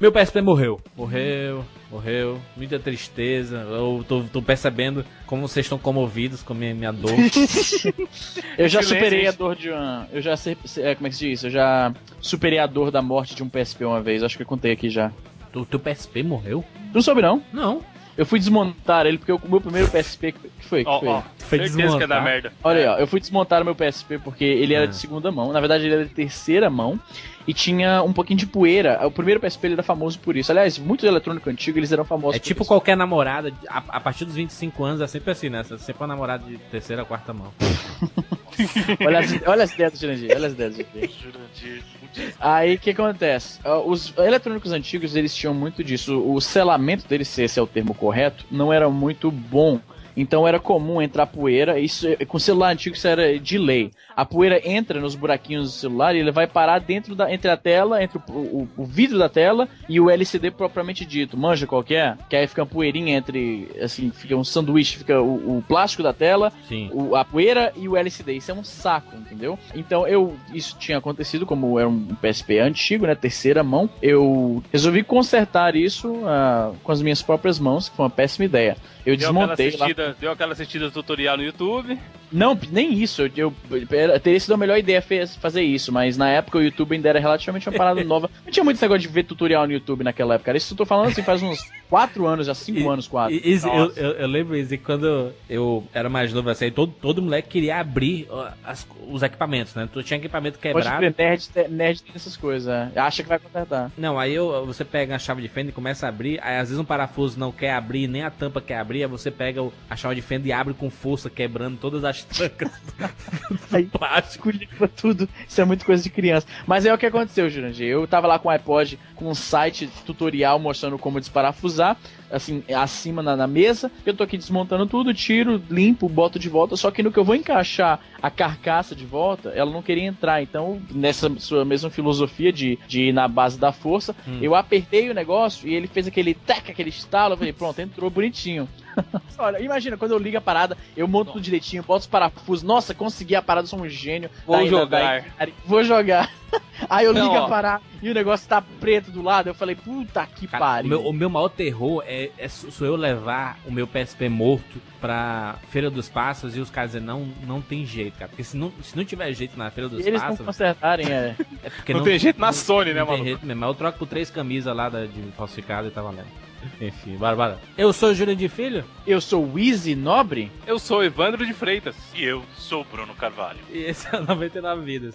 Meu PSP morreu. Morreu, morreu. Muita tristeza. Eu tô, tô percebendo como vocês estão comovidos com a minha, minha dor. eu já superei a dor de uma. Eu já. É, como é que se diz? Eu já superei a dor da morte de um PSP uma vez. Acho que eu contei aqui já. O teu PSP morreu? Não soube não? Não. Eu fui desmontar ele porque o meu primeiro PSP. que foi? Que Ó, foi? ó, Foi certeza que é da merda. Olha aí, ó, eu fui desmontar o meu PSP porque ele era de segunda mão. Na verdade, ele era de terceira mão. E tinha um pouquinho de poeira. O primeiro PSP ele era famoso por isso. Aliás, muito eletrônico antigo eles eram famosos É por tipo isso. qualquer namorada, a, a partir dos 25 anos é sempre assim, né? Você é sempre uma namorada de terceira ou quarta mão. Olha as, olha as ideias do Jurandir, olha as ideias do Jurandir. Aí o que acontece? Ah, Os eletrônicos antigos eles tinham muito disso. O selamento deles, se esse é o termo correto, não era muito bom. Então era comum entrar poeira. Isso com o celular antigo isso era de lei. A poeira entra nos buraquinhos do celular e ele vai parar dentro da entre a tela, entre o, o- o vidro da tela e o LCD propriamente dito. Manja qualquer, que aí fica uma poeirinha entre, assim, fica um sanduíche, fica o, o plástico da tela Sim. o- a poeira e o LCD. Isso é um saco, entendeu? Então eu isso tinha acontecido como era um PSP antigo, né, terceira mão. Eu resolvi consertar isso ah, com as minhas próprias mãos, que foi uma péssima ideia. Eu Deu aquela, desmontei lá. assistida, deu aquela assistida do tutorial no YouTube. Não, nem isso. Eu, eu- teria sido a melhor ideia fez- fazer isso, mas na época o YouTube ainda era relativamente uma parada nova. Não tinha muito esse negócio de ver tutorial no YouTube naquela época. Cara. Isso eu tô falando assim faz uns 4 anos, já 5 anos quase. E- Izzy, eu, Nossa. eu, eu lembro, Izzy, quando eu era mais novo assim, todo, todo moleque queria abrir as- os equipamentos, né? Tu tinha equipamento Pode quebrado. crer, nerd, nerd tem essas coisas. é. Acha que vai consertar. Não, aí eu, você pega a chave de fenda e começa a abrir, aí às vezes um parafuso não quer abrir, nem a tampa quer abrir, aí você pega a chave de fenda e abre com força, quebrando todas as trancas Aí, plástico. Tudo. Isso é muito coisa de criança. Mas é o que aconteceu, Jurandir. Eu tava lá com o iPod com um site tutorial mostrando como desparafusar, assim, acima na, na mesa. Eu tô aqui desmontando tudo, tiro, limpo, boto de volta. Só que no que eu vou encaixar a carcaça de volta, ela não queria entrar. Então, nessa sua mesma filosofia de, de ir na base da força, Hum. eu apertei o negócio e ele fez aquele tec, aquele estalo. Eu falei, pronto, entrou bonitinho. Olha, imagina, quando eu ligo a parada, eu monto tudo direitinho, boto os parafusos. Nossa, consegui a parada, sou um gênio. Vou Da- da- jogar. Vou jogar. Aí eu Não, ligo a parada e o negócio tá preto do lado. Eu falei, puta que Cara, o, pariu. meu, o meu maior terror é, é sou eu levar o meu PSP morto pra Feira dos Pássaros e os caras dizem, não, não tem jeito, cara. Porque se não, se não tiver jeito na Feira dos E eles não consertarem, é. é porque Não, tem jeito na Sony, né, não tem mano? jeito mesmo. Mas eu troco por três camisas lá da, de falsificado e tá valendo. Enfim, bora, bora. Eu sou o Júlio de Filho Eu sou o Easy Nobre? Eu sou o Evandro de Freitas. E eu sou o Bruno Carvalho. e esse é o 99 Vidas.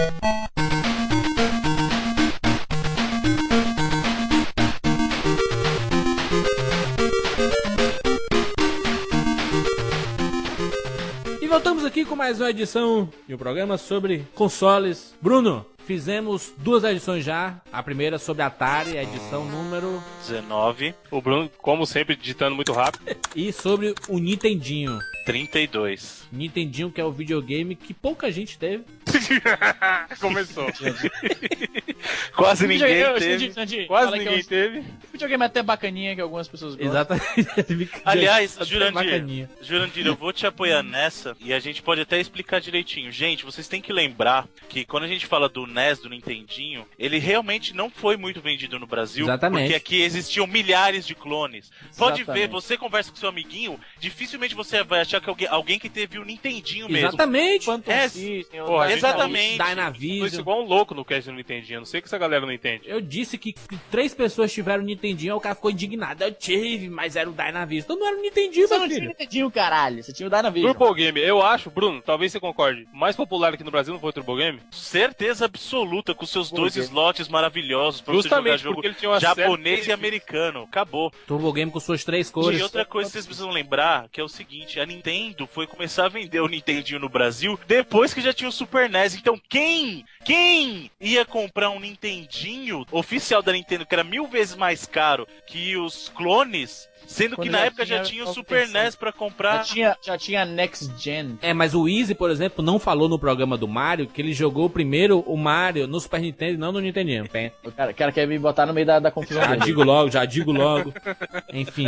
Com mais uma edição de um programa sobre consoles. Bruno, fizemos duas edições já. A primeira sobre Atari, a edição número 19, O Bruno, como sempre, digitando muito rápido. e sobre o Nintendinho. 32. Nintendinho que é o videogame que pouca gente teve. Começou. Quase ninguém teve. Quase ninguém é um teve. videogame até bacaninha que algumas pessoas gostam. Exatamente. Aliás, Jurandir. Jurandir, eu vou te apoiar nessa e a gente pode até explicar direitinho. Gente, vocês têm que lembrar que quando a gente fala do NES, do Nintendinho, ele realmente não foi muito vendido no Brasil. Exatamente. Porque aqui existiam milhares de clones. Pode Exatamente. ver, você conversa com seu amiguinho, dificilmente você vai achar que alguém, alguém que teve o Nintendinho mesmo. Exatamente. Phantom É, System, Porra, a gente Exatamente. Foi isso Dynavision. igual um louco no cast do Nintendinho. Eu não sei que essa galera não entende. Eu disse que, três pessoas tiveram Nintendinho, o cara ficou indignado. Eu tive, mas era o Dynavision. Então não era o Nintendinho, Você meu não tinha filho. Nintendinho, caralho. Você tinha o Dynavision. Turbo Game, eu acho, Bruno, talvez você concorde. O mais popular aqui no Brasil não foi o Turbo Game? Certeza absoluta com seus Por dois quê? slots maravilhosos pra você jogar Justamente jogo porque ele tinha uma japonês série- e americano. Acabou. Turbo Game com suas três cores. E outra coisa que vocês precisam lembrar, que é o seguinte, a Nintendo foi começar a vender o Nintendinho no Brasil depois que já tinha o Super NES. Então quem, quem ia comprar um Nintendinho oficial da Nintendo, que era mil vezes mais caro que os clones, sendo que Quando na já época já tinha o Super. NES pra Já comprar. tinha, já tinha Next Gen. É, mas o Easy, por exemplo, não falou no programa do Mario que ele jogou primeiro o Mario no Super Nintendo e não no Nintendinho. O cara, cara quer me botar no meio da, da confusão. Já digo logo, já digo logo. Enfim,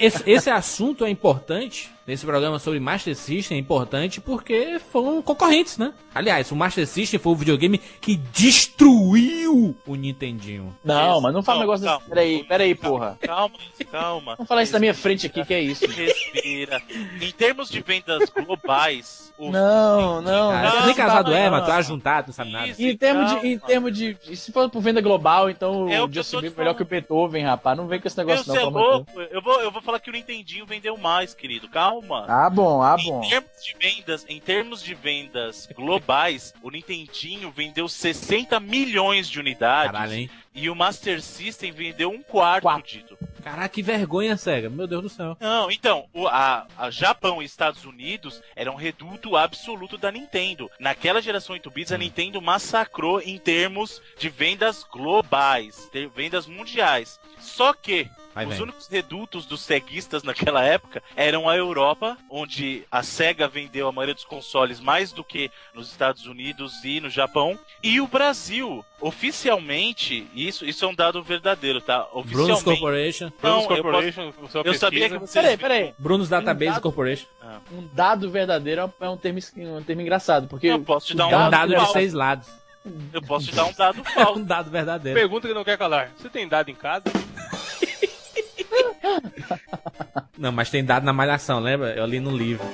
esse, esse assunto é importante. Nesse programa sobre Master System é importante porque foram concorrentes, né? Aliás, o Master System foi o videogame que destruiu o Nintendinho. Não, mas não fala um Calma, negócio desse. calma. Peraí, peraí, porra. Calma, calma. Falar isso na minha frente aqui, que é isso. Respira. Em termos de vendas globais, o Não, não. Ah, não, você nem casado não, é, mas tu é ajuntado, não sabe nada. Isso. Em termos de, em termos de. e Se for por venda global, então É o Justin Bieber é melhor que o Beethoven, rapaz. Não vem com esse Meu, negócio você é não. calma aí. louco? Eu vou, eu vou falar que o Nintendinho vendeu mais, querido. Calma. Ah, bom, ah, bom. Em termos de vendas, em termos de vendas globais, o Nintendinho vendeu 60 milhões de unidades Caralho, hein? e o Master System vendeu um quarto Quatro. dito. Caraca, que vergonha, SEGA. Meu Deus do céu. Não, então, o, a, a Japão e Estados Unidos eram um reduto absoluto da Nintendo. Naquela geração 8 bits, a Nintendo massacrou em termos de vendas globais, de vendas mundiais. Só que Vai os vendo. únicos redutos dos ceguistas naquela época eram a Europa, onde a Sega vendeu a maioria dos consoles mais do que nos Estados Unidos e no Japão, e o Brasil. Oficialmente, isso, isso é um dado verdadeiro, tá? Bruno's Oficialmente. Corporation. Não, Brunos eu Corporation, Eu pesquisa. sabia que vocês Peraí, peraí. Bruno's Database dado- Corporation. Um dado verdadeiro é um- um termo, um termo engraçado, porque. Eu posso te dar um É um dado dado de seis lados. Eu posso te dar um dado falso. um dado verdadeiro. Pergunta que não quer calar. Você tem dado em casa? Não, mas tem dado na malhação, lembra? Eu li no livro.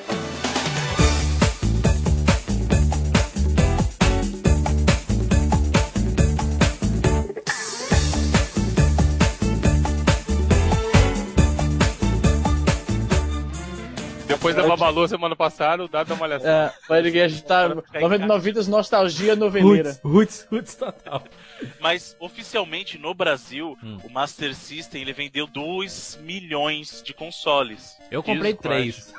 Babalu semana passada, o dado da malhação. É, pode que a gente tá. 99 vidas nostalgia noveleira. Roots, roots, total. Mas oficialmente no Brasil, Hum. o Master System ele vendeu 2 milhões de consoles. Eu comprei Jesus três.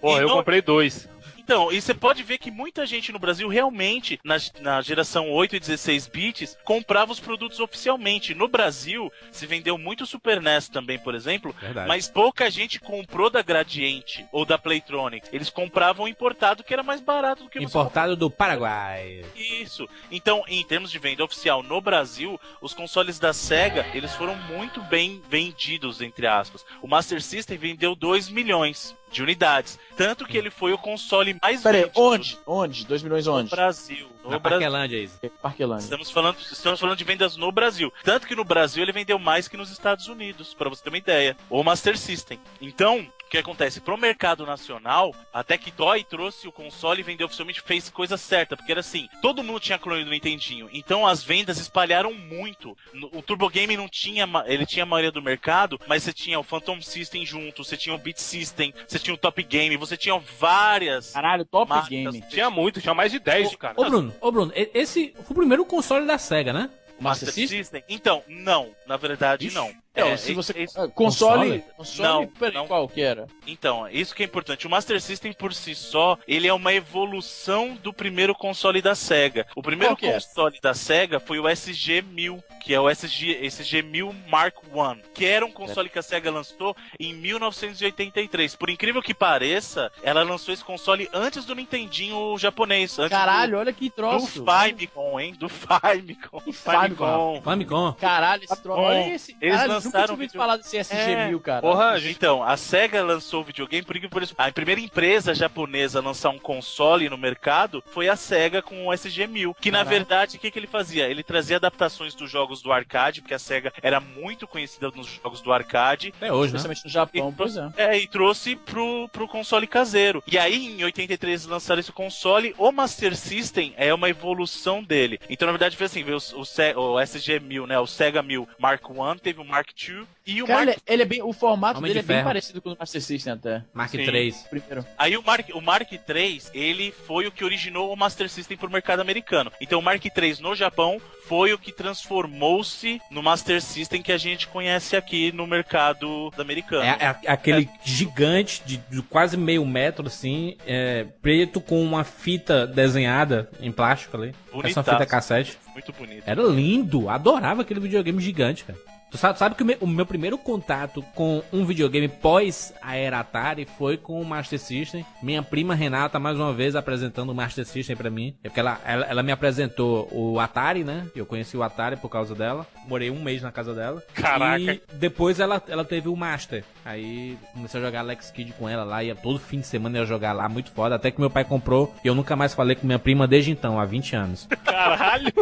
Porra, E eu comprei dois. Então, e você pode ver que muita gente no Brasil realmente, na, na geração 8 e 16 bits, comprava os produtos oficialmente. No Brasil, se vendeu muito Super NES também, por exemplo, Verdade. mas pouca gente comprou da Gradiente ou da Playtronics. Eles compravam importado, que era mais barato do que Importado do Paraguai. Isso. Então, em termos de venda oficial no Brasil, os consoles da Sega, eles foram muito bem vendidos, entre aspas. O Master System vendeu 2 milhões de unidades. Tanto que ele foi o console mais Pera vendido onde? Onde? 2 milhões no onde? Brasil. No Na Brasil. Parquelândia, isso. Parquelândia. Estamos falando, estamos falando de vendas no Brasil. Tanto que no Brasil ele vendeu mais que nos Estados Unidos, pra você ter uma ideia. O Master System. Então, o que acontece? Pro mercado nacional, até que Toy trouxe o console e vendeu oficialmente, fez coisa certa. Porque era assim, todo mundo tinha clone do Nintendinho. Então as vendas espalharam muito. O Turbo Game não tinha, ele tinha a maioria do mercado, mas você tinha o Phantom System junto, você tinha o Beat System, você tinha o Top Game, você tinha várias Caralho, top marcas. game. Tinha muito, tinha mais de 10 de cara. Ô, Bruno, ô, Bruno, esse foi o primeiro console da SEGA, né? Master Master System? System? Então, não. Na verdade, não. Então, É, se você. esse- ah, console. Console? Console. Não, peraí, não. qual que era? Então, isso que é importante. O Master System por si só, ele é uma evolução do primeiro console da Sega. O primeiro é? console da Sega foi o SG-1000, que é o SG, SG-1000 Mark I, que era um console que a Sega lançou em 1983. Por incrível que pareça, ela lançou esse console antes do Nintendinho japonês, antes Caralho, olha que do, do troço. Famicom, hein? Do Famicom. Famicom? Famicom. Caralho, esse troço. Olha esse. Eles Caralho, nunca tinha ouvido falar desse SG-1000, cara. Porra, Então, a SEGA lançou o videogame porque por isso, a primeira empresa japonesa a lançar um console no mercado foi a SEGA com o SG-1000, que na Caraca. verdade o que, que ele fazia? Ele trazia adaptações dos jogos do arcade, porque a SEGA era muito conhecida nos jogos do arcade, Até hoje, né? Especialmente no Japão, pois é. é, e trouxe pro, pro console caseiro. E aí, em 83, lançaram esse console. O Master System é uma evolução dele. Então, na verdade, foi assim: veio o, o, o SG-1000, né? O Sega 1000 Mark I, teve o Mark II e o Cara, Mark... ele, ele é bem, o formato Homem dele é de bem ferro. parecido com o do Master System até. Mark Sim. 3. Primeiro. Aí o Mark, o Mark III, ele foi o que originou o Master System pro mercado americano. Então, o Mark III no Japão foi o que transformou-se no Master System que a gente conhece aqui no mercado americano. É, é aquele gigante de, de quase meio metro, assim, é, preto com uma fita desenhada em plástico ali. Essa Bonitaço. fita cassete. Muito bonito. Era lindo, adorava aquele videogame gigante, cara. Tu sabe, sabe que o meu, o meu primeiro contato com um videogame pós a era Atari foi com o Master System. Minha prima Renata, mais uma vez, apresentando o Master System pra mim. É porque ela, ela, ela me apresentou o Atari, né? Eu conheci o Atari por causa dela. Morei um mês na casa dela. Caraca. E depois ela, ela teve o Master. Aí comecei a jogar Alex Kidd com ela lá. Ia todo fim de semana ia jogar lá, muito foda. Até que meu pai comprou e eu nunca mais falei com minha prima desde então, há 20 anos. Caralho,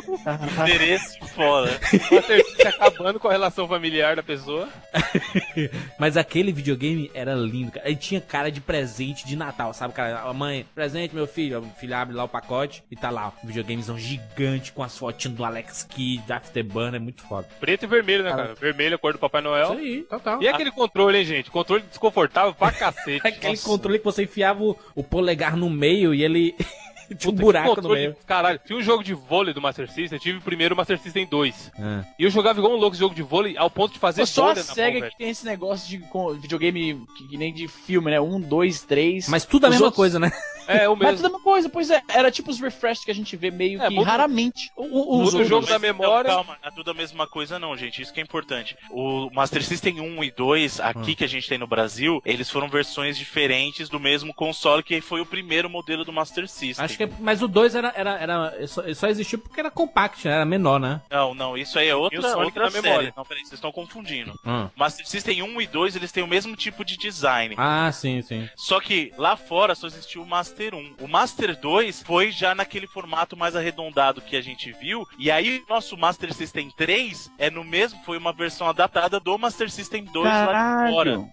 Endereço fora. Master System acabando com a relação familiar da pessoa. Mas aquele videogame era lindo, cara. Ele tinha cara de presente de Natal, sabe, cara? A mãe, presente, meu filho. O filho abre lá o pacote e tá lá, um videogamezão gigante com as fotinhas do Alex Kidd, da Afterburner, é muito foda. Preto e vermelho, né, cara? Vermelho, a cor do Papai Isso Noel. aí, total. E aquele controle, hein, gente? Controle desconfortável pra cacete. Aquele Nossa. controle que você enfiava o, o polegar no meio e ele tinha um buraco no meio. Caralho, tinha um jogo de vôlei do Master System, eu tive o primeiro Master System 2. Ah. E eu jogava igual um louco esse jogo de vôlei ao ponto de fazer É só a SEGA mão, que tem esse negócio de videogame que, que nem de filme, né? Um, dois, três. Mas tudo a Os mesma outros- coisa, né? É, o Mas mesmo. tudo a mesma coisa, pois é. Era tipo os refresh que a gente vê meio É, que muda- raramente. O, o, o jogo da Mas, memória. Não, calma, não é tudo a mesma coisa não, gente. Isso que é importante. O Master System 1 e 2, aqui Hum. que a gente tem no Brasil, eles foram versões diferentes do mesmo console que foi o primeiro modelo do Master System. Acho que é, mas o 2 era, era, era só, só existiu porque era compact, né? era menor, né? Não, não, isso aí é outra, outra série. memória. Não, peraí, vocês estão confundindo. Hum. Master System 1 e 2, eles têm o mesmo tipo de design. Ah, sim, sim. Só que lá fora só existiu o Master 1. O Master 2 foi já naquele formato mais arredondado que a gente viu. E aí o nosso Master System 3 é no mesmo, foi uma versão adaptada do Master System 2 lá de fora.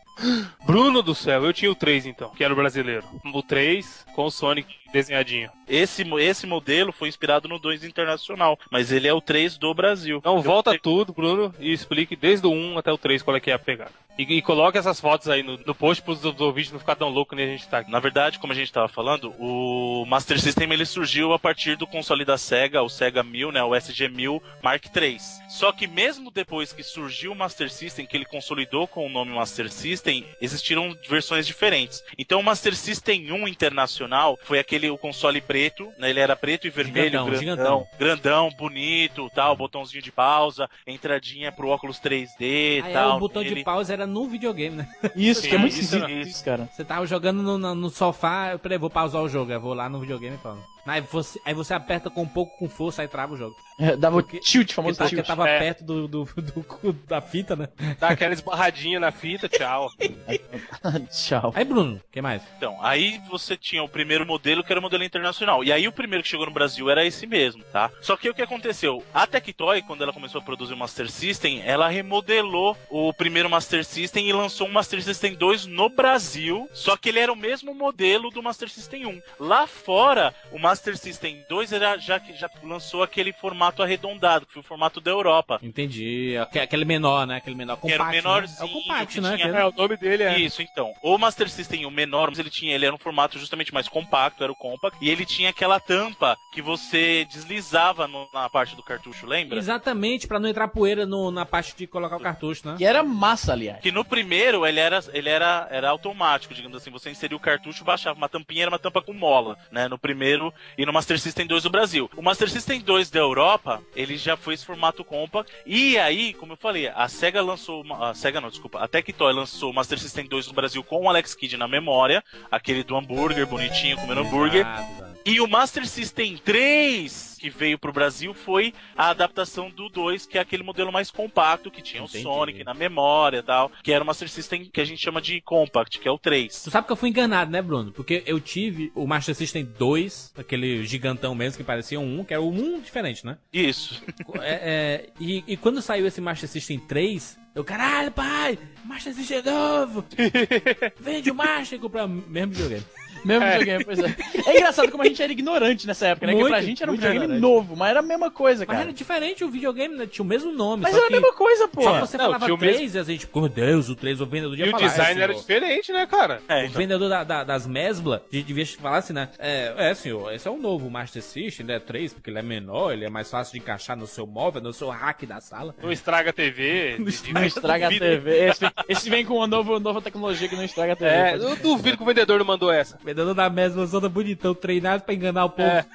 Bruno do céu, eu tinha o 3 então, que era o brasileiro. O 3 com o Sonic desenhadinho. Esse, esse modelo foi inspirado no 2 internacional, mas ele é o 3 do Brasil. Então Eu- volta tudo, Bruno, e explique desde o 1 até o 3 qual é que é a pegada. E, e coloque essas fotos aí no, no post pros os ouvintes não ficar tão louco nem a gente tá aqui. Na verdade, como a gente estava falando, o Master System ele surgiu a partir do console da Sega, o Sega 1000, né, o SG-1000 Mark III. Só que mesmo depois que surgiu o Master System, que ele consolidou com o nome Master System, existiram versões diferentes. Então o Master System 1 internacional foi aquele o console preto, né, ele era preto e vermelho, Gigantão, grandão, grandão, bonito, tal, botãozinho de pausa, entradinha pro óculos 3D e Ah, é, tal. o botão de nele. pausa era no videogame, né? Isso, Sim, que é muito isso isso, cara. Você tava jogando no, no, no sofá, eu falei, vou pausar o jogo. Eu vou lá no videogame e pausa. Aí você, aí você aperta com um pouco com força, aí trava o jogo. É, Dava o Porque- tilt, Porque, famoso porque tilt. tava É. perto do, do, do- do- da fita, né? Dá aquela esbarradinha na fita, tchau. Tchau. Aí, Bruno, o que mais? Então, aí você tinha o primeiro modelo que era o modelo internacional. E aí o primeiro que chegou no Brasil era esse mesmo, tá? Só que o que aconteceu? A Tectoy, quando ela começou a produzir o Master System, ela remodelou o primeiro Master System e lançou um Master System 2 no Brasil. Só que ele era o mesmo modelo do Master System 1. Lá fora, o Master System 2 era, já, que- já lançou aquele formato arredondado, que foi o formato da Europa. Entendi. Aque- Aquele menor, né? Aquele menor Que era o menorzinho, né? É o compact, que né? tinha- É, o nome dele é. Isso, então. O Master System, o menor, mas ele tinha, ele era um formato justamente mais compacto, era o compact, e ele tinha aquela tampa que você deslizava no- na parte do cartucho, lembra? Exatamente, pra não entrar poeira no- na parte de colocar o cartucho, né? Que era massa, aliás. Que no primeiro ele era, ele era, era automático, digamos assim. Você inseria o cartucho, baixava uma tampinha, era uma tampa com mola, né? No primeiro e no Master System 2 do Brasil. O Master System 2 da Europa, ele já foi esse formato compact. E aí, como eu falei, a SEGA lançou. A SEGA não, desculpa. A Tectoy lançou o Master System 2 no Brasil com o Alex Kidd na memória. Aquele do hambúrguer, bonitinho, comendo hambúrguer. Exato. E o Master System 3 que veio pro Brasil foi a adaptação do 2, que é aquele modelo mais compacto, que tinha Entendi. o Sonic na memória e tal, que era o Master System que a gente chama de Compact, que é o 3. Tu sabe que eu fui enganado, né, Bruno? Porque eu tive o Master System 2, aquele gigantão mesmo que parecia um 1, que era o 1 diferente, né? Isso. É, é, e, e quando saiu esse Master System 3, eu, caralho, pai, Master System é novo! Vende o Master e comprar o mesmo videogame. Mesmo videogame, pois é. É engraçado como a gente era ignorante nessa época, né? Muito, Porque pra gente era um videogame ignorante. novo, mas era a mesma coisa, Mas cara. era diferente, o videogame né, tinha o mesmo nome. Mas só era a que, mesma coisa, pô. Só que você Não, falava tinha o 3 e a gente, meu Deus, o 3 o vendedor E devia o design "É, era senhor." diferente, né, cara? É, O então, vendedor da- da- das Mesbla de- devia falar assim, né? É, é, senhor, esse é o novo Master System, ele é 3, porque ele é menor, ele é mais fácil de encaixar no seu móvel, no seu rack da sala. Não estraga a TV. Não estraga a TV. Esse, vem- esse vem com uma nova, nova tecnologia que não estraga a TV. É, eu duvido que o vendedor não mandou essa. O vendedor da Mesbla toda bonitão, treinado pra enganar o povo. É.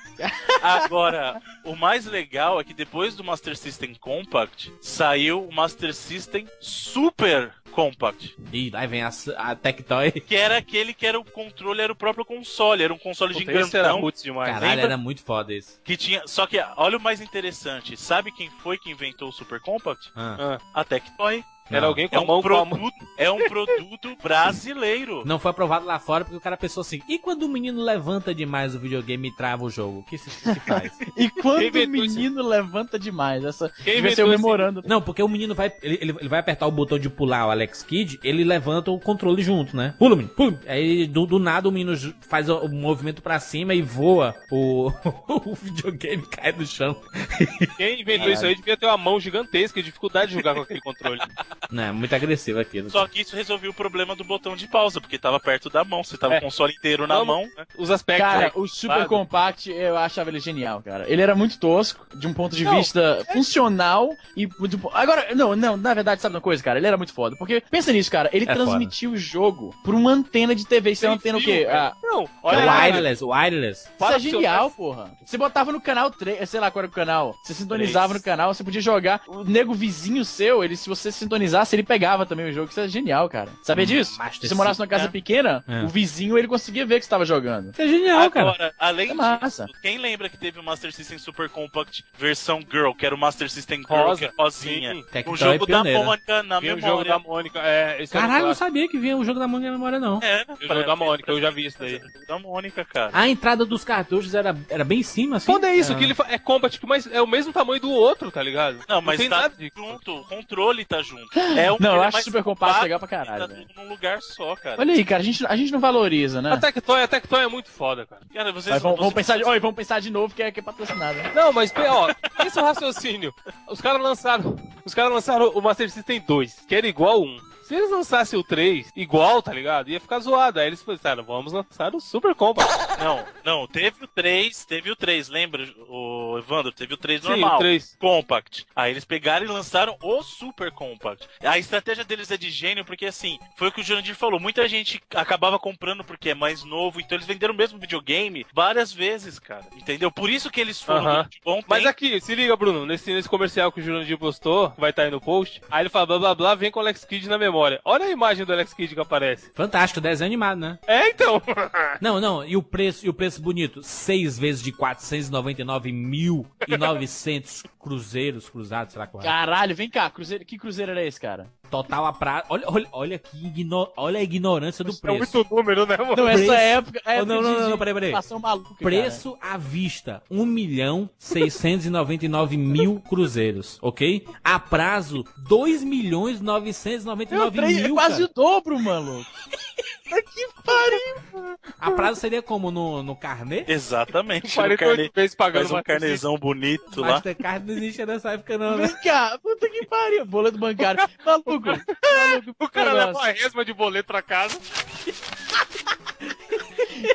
Agora, o mais legal é que depois do Master System Compact, saiu o Master System Super Compact. E lá vem a, a Tectoy. Que era aquele que era o controle, era o próprio console, era um console Puta, esse era gigantão putz demais. Caralho, lembra? era muito foda isso. que tinha. Só que olha o mais interessante, sabe quem foi que inventou o Super Compact? Ah. Ah, A Tectoy. Era Não. alguém com É a um, mão com a mão. produto, é um produto brasileiro. Não foi aprovado lá fora porque o cara pensou assim: e quando o menino levanta demais o videogame e trava o jogo? O que se que faz? E quando Quem o esse- menino levanta demais, essa Quem devia ser o esse- memorando. Não, porque o menino vai. Ele, ele, ele vai apertar o botão de pular o Alex Kidd, ele levanta o controle junto, né? Pula, menino, pula. Aí do, do nada o menino faz o, o movimento pra cima e voa. O, o videogame cai no chão. Quem inventou isso aí devia ter uma mão gigantesca e dificuldade de jogar com aquele controle. Não, é muito agressivo aquilo. Só que isso resolveu o problema do botão de pausa, porque tava perto da mão. Você tava É. com o console inteiro na Vamos- mão. né? Os aspectos. Cara, né? o Super Claro. Compact, eu achava ele genial, cara. Ele era muito tosco, de um ponto de Não, vista funcional e Agora, não, não, na verdade, sabe uma coisa, cara? Ele era muito foda. Porque, pensa nisso, cara, ele É transmitia o jogo por uma antena de TV. Isso é uma antena o quê? Ah, Não, É olha lá. wireless, wireless. Isso é genial, porra. Você botava no canal 3, sei lá qual era o canal. Você sintonizava Três. no canal, você podia jogar. O nego vizinho seu, ele, se você sintonizasse, ele pegava também o jogo. Isso é genial, cara. Sabia disso? Master Se você morasse numa casa É. pequena, É. o vizinho ele conseguia ver que você tava jogando. Isso é genial, cara. Agora, além É massa. disso, quem lembra que teve o Master System Super Compact versão Girl, que era o Master System Girl, Rosa. que é rosinha? Sim. O jogo da. Mônica na Vinha o memória. jogo da Mônica. É, o Caralho, eu não sabia que vinha o jogo da Mônica na memória, não. É, O jogo da Mônica, eu já vi isso daí. O jogo da Mônica, cara. A entrada dos cartuchos era, era bem em cima, assim. Foda é isso, Ah. que ele é combat, mas é o mesmo tamanho do outro, tá ligado? Não, mas tem tá nada de... junto, o controle tá junto. É um, Não, eu acho Super Compact compacto legal pra caralho, Tá num lugar só, cara. Olha aí, cara, a gente, a gente não valoriza, né? A Tectoy, a Tectoy é muito foda, cara. Cara, vocês, Mas vamos, vamos vocês- pensar de, oi, vamos pensar de novo que é, que é patrocinado. né? Não, mas, ó, esse é o raciocínio. Os caras lançaram. Os caras lançaram o Master System 2, que era igual 1. Se eles lançassem o 3 igual, tá ligado? Ia ficar zoado. Aí eles pensaram, vamos lançar o Super Compact. Não, não, teve o 3, teve o 3, lembra, o Evandro? Teve o 3 Sim, normal. o 3. Compact. Aí eles pegaram e lançaram o Super Compact. A estratégia deles é de gênio, porque assim, foi o que o Jurandir falou. Muita gente acabava comprando porque é mais novo, então eles venderam o mesmo videogame várias vezes, cara. Entendeu? Por isso que eles foram Aham. de bom Mas aqui, se liga, Bruno, nesse, nesse comercial que o Jurandir postou, vai estar aí no post, aí ele fala blá blá blá, vem com o Alex Kidd na memória. Olha a imagem do Alex Kidd que aparece. Fantástico, desenho animado, né? É, então. Não, não, e o preço, e o preço bonito? Seis vezes de 499.900 cruzeiros cruzados, sei lá qual é. Caralho, vem cá, cruzeiro, que cruzeiro era esse, cara? Total a pra... Olha, olha, olha que igno... olha a ignorância do É preço. muito número, né, mano? Não, essa Preço- época. Oh, época não, não, de- não, de peraí, peraí. inflação maluca, Preço à vista, 1 milhão 699 mil cruzeiros, ok? A prazo, 2 milhões Meu, 999 três- é mil, quase cara. o dobro, maluco. que pariu. A prazo seria como no, no carnê? Exatamente. no 48 carne... vezes pagando Faz um carnezão bonito lá. Mastercard não existia nessa época não, né? Vem cá, puta que pariu. Boleto bancário. Maluco. maluco O cara negócio. leva uma resma de boleto pra casa.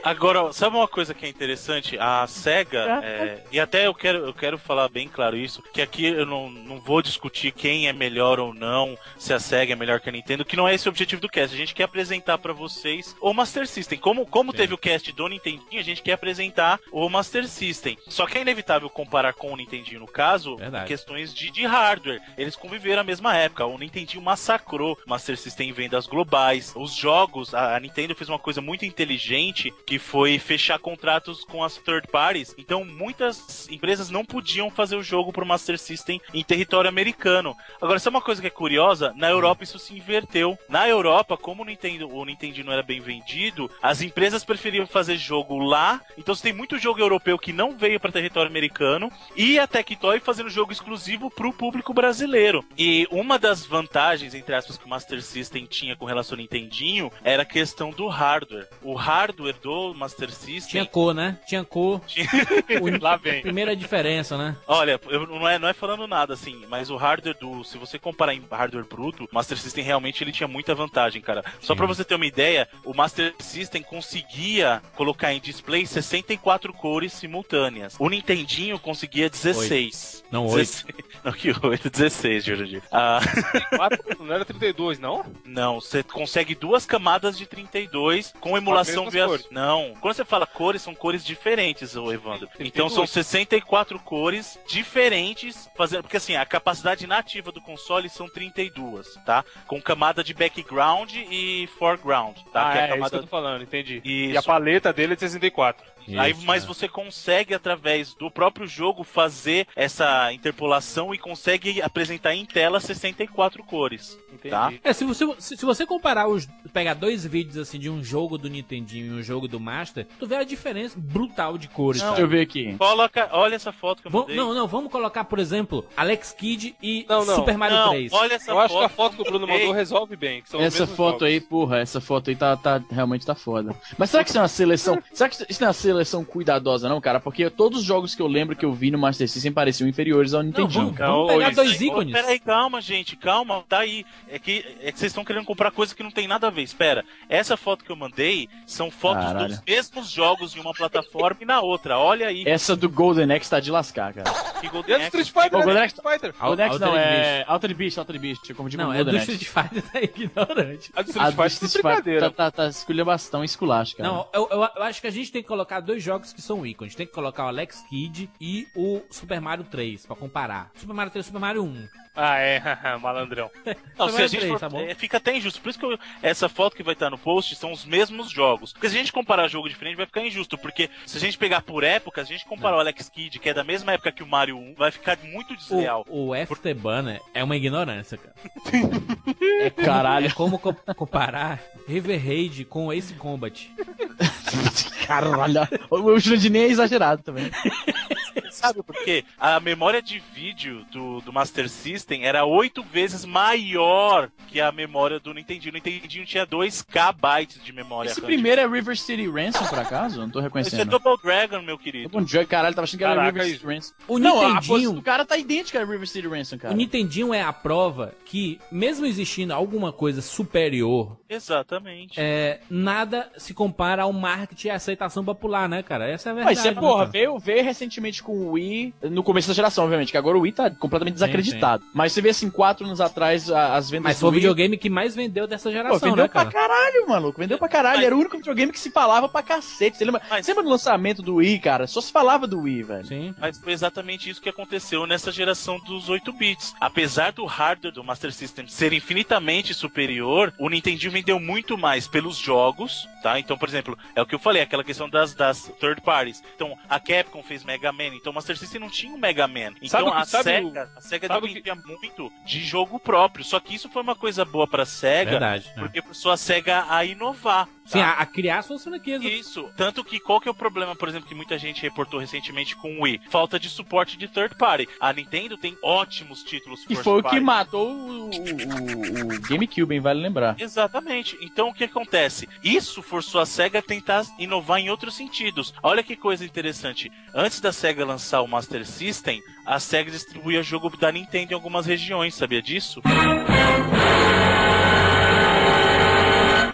Agora, sabe uma coisa que é interessante? A SEGA, é, e até eu quero, eu quero falar bem claro isso, que aqui eu não, não vou discutir quem é melhor ou não, se a SEGA é melhor que a Nintendo, que não é esse o objetivo do cast. A gente quer apresentar pra vocês o Master System. Como, como teve o cast do Nintendinho, a gente quer apresentar o Master System. Só que é inevitável comparar com o Nintendinho, no caso, Verdade. questões de, de hardware. Eles conviveram a mesma época. O Nintendinho massacrou o Master System em vendas globais. Os jogos, a, a Nintendo fez uma coisa muito inteligente que foi fechar contratos com as third parties. Então, muitas empresas não podiam fazer o jogo pro Master System em território americano. Agora, isso é uma coisa que é curiosa, na Europa isso se inverteu. Na Europa, como o Nintendo, o Nintendo não era bem vendido, as empresas preferiam fazer jogo lá. Então, você tem muito jogo europeu que não veio para território americano e a Tectoy fazendo jogo exclusivo pro público brasileiro. E uma das vantagens, entre aspas, que o Master System tinha com relação ao Nintendinho era a questão do hardware. O hardware do Master System Tinha cor, né? Tinha cor. O- Lá vem. Primeira diferença, né? Olha, eu não é, não é falando nada assim, mas o hardware do. Se você comparar em hardware bruto, o Master System realmente ele tinha muita vantagem, cara. Só Sim. pra você ter uma ideia, o Master System conseguia colocar em display 64 cores simultâneas. O Nintendinho conseguia 16. Não, oito. 16 Não, que 8, 16, Jurandir. Ah, não era 32, não? não, você consegue duas camadas de 32 com emulação via. cores. Não. Quando você fala cores, são cores diferentes, ô Evandro. Então são 64 cores diferentes, fazendo. Porque assim, a capacidade nativa do console são 32, tá? Com camada de background e foreground, tá? Ah, que é, a camada... é isso que eu tô falando, entendi. Isso. E a paleta dele é 64. Aí, mas é. você consegue, através do próprio jogo, fazer essa interpolação e consegue apresentar em tela 64 cores. Entendi. Tá? É, se você, se, você comparar os. pegar dois vídeos assim de um jogo do Nintendinho e um jogo do Master, tu vê a diferença brutal de cores. Não. Deixa eu ver aqui. Coloca, olha essa foto que eu Vom, mandei. Não, não, vamos colocar, por exemplo, Alex Kidd e não, não, Super Mario não, 3. Olha essa eu foto. acho que a foto que o Bruno mandou resolve bem. essa foto jogos. aí, porra, essa foto aí tá, tá, realmente tá foda. Mas será que isso é uma seleção? será que isso é uma seleção? Cuidadosa, não, cara? Porque todos os jogos que eu lembro que eu vi no Master System pareciam inferiores ao Não, Nintendinho. vamos, vamos Não, pegar dois aí, ícones. Peraí, calma, gente, calma, tá aí. É que, é que vocês estão querendo comprar coisa que não tem nada a ver. Espera, essa foto que eu mandei são fotos Caralho. dos mesmos jogos em uma plataforma e na outra. Olha aí. Essa do Golden Axe tá de lascar, cara. que Golden Axe. Street Fighter, né? Golden Street Fighter. Golden Axe não, é Altered Beast, Altered Beast. Eu confundi com Não, é do Golden Axe. Street Fighter, tá ignorante. A do A Street Fighter brincadeira. tá, tá, tá escolhendo bastante esculacho, cara. Não, eu, eu- eu acho que a gente tem que colocar dois jogos que são ícones. Tem que colocar o Alex Kidd e o Super Mario 3, pra comparar. Super Mario 3 e Super Mario 1. Ah, é, malandrão. Não, se a Mario gente 3, for, tá bom? é, fica até injusto. Por isso que eu- essa foto que vai estar no post são os mesmos jogos. Porque se a gente comparar jogo diferente, vai ficar injusto. Porque se a gente pegar por época, se a gente comparar o Alex Kidd, que é da mesma época que o Mario 1, vai ficar muito desleal. O, o Afterburner é uma ignorância, cara. É como, Caralho. É como co- comparar River Raid com Ace Combat. Caralho. O, o é exagerado também. Sabe por quê? A memória de vídeo do, do Master System era oito vezes maior que a memória do Nintendinho. O Nintendinho tinha 2K bytes de memória. Esse primeiro é River City Ransom, por acaso? Não tô Esse é reconhecendo. Double Dragon, meu querido. Bom dia, caralho, tava achando que era Caraca, River City. Ransom. O Não, a Nintendinho- posição do cara tá idêntica a River City Ransom, cara. O Nintendinho é a prova que, mesmo existindo alguma coisa superior, Exatamente. é, nada se compara ao marketing e à aceitação popular, né, cara? Essa é a verdade. Mas você, né, porra, cara? veio, veio recentemente com o Wii, no começo da geração, obviamente, que agora o Wii tá completamente desacreditado. Mas você vê assim, quatro anos atrás, as vendas Mas do foi o Wii... videogame que mais vendeu dessa Pô, geração, vendeu né, pra cara? caralho, maluco. Vendeu pra caralho. Mas- Era o único videogame que se falava pra cacete. Você lembra, Mas- lembra do lançamento do Wii, cara? Só se falava do Wii, velho. Sim. Mas foi exatamente isso que aconteceu nessa geração dos 8 bits. Apesar do hardware do Master System ser infinitamente superior, o Nintendo vendeu muito mais pelos jogos, tá? Então, por exemplo, é o que eu falei, aquela questão das, das third parties. Então, a Capcom fez Mega Man, então o Master System não tinha um Mega Man. Então, Sabe o a sabe SEGA, a SEGA o que- dependia muito de jogo próprio. Só que isso foi uma coisa boa pra SEGA, Verdade. né? porque forçou a SEGA a inovar. Sim, tá? a, a criar suas franquias. Isso. Tanto que qual que é o problema, por exemplo, que muita gente reportou recentemente com o Wii? Falta de suporte de third party. A Nintendo tem ótimos títulos E foi o que matou o, o- o- o GameCube, hein? Vale lembrar. Exatamente. Então o que acontece? Isso forçou a SEGA a tentar inovar em outros sentidos. Olha que coisa interessante. Antes da SEGA lançar o Master System, a SEGA distribuía jogo da Nintendo em algumas regiões, sabia disso?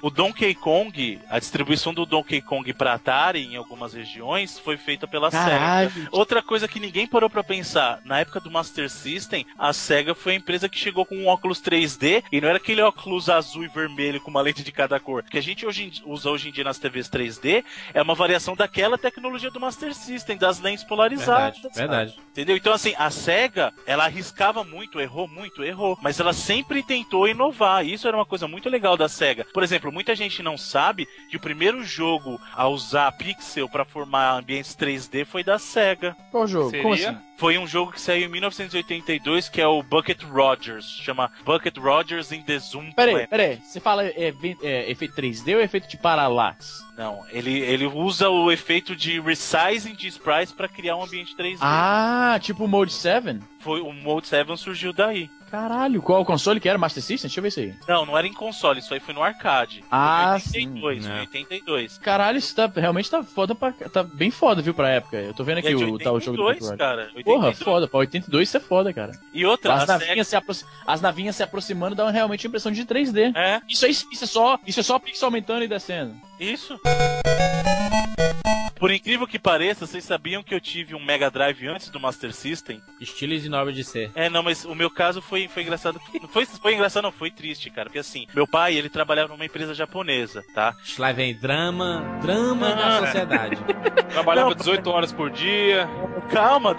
O Donkey Kong, a distribuição do Donkey Kong para Atari em algumas regiões foi feita pela Caralho. SEGA. Outra coisa que ninguém parou pra pensar, na época do Master System, a SEGA foi a empresa que chegou com um óculos 3D e não era aquele óculos azul e vermelho com uma lente de cada cor. O que a gente hoje em- usa hoje em dia nas TVs 3D é uma variação daquela tecnologia do Master System, das lentes polarizadas. Verdade, verdade. Entendeu? Então, assim, a SEGA, ela arriscava muito, errou muito, errou. Mas ela sempre tentou inovar. E isso era uma coisa muito legal da SEGA. Por exemplo, exemplo, muita gente não sabe que o primeiro jogo a usar pixel pra formar ambientes 3D foi da SEGA. Qual jogo? Seria? Como assim? Foi um jogo que saiu em 1982 que é o Bucket Rogers. Chama Bucket Rogers in the Zoom Peraí, Planet. peraí. Você fala é, é, efeito 3D ou efeito de parallax? Não, ele, ele usa o efeito de resizing de sprites pra criar um ambiente 3D. Ah, tipo o Mode 7? Foi, o Mode 7 surgiu daí. Caralho, qual o console que era? Master System? Deixa eu ver isso aí. Não, não era em console, isso aí foi no arcade. Ah, Foi em 82, sim. foi em É. 82. Caralho, isso tá, realmente tá foda pra. Tá bem foda, viu, pra época. Eu tô vendo E aqui é de o tal jogo do 82, Patriot. cara. 82. Porra, foda. Pra 82 isso é foda, cara. E outra, As a SEGA... navinhas, se apro- as navinhas se aproximando dão realmente a impressão de 3D. É, Isso, é, isso, é só, isso é só pixel aumentando e descendo. isso. Por incrível que pareça, vocês sabiam que eu tive um Mega Drive antes do Master System? Estilo ignóbil de ser. É, não, mas o meu caso foi, foi engraçado. Não foi, foi engraçado, não, foi triste, cara. Porque assim, meu pai, ele trabalhava numa empresa japonesa, tá? Lá vem drama, drama da Ah. sociedade. Trabalhava Não, 18 horas por dia. Calma,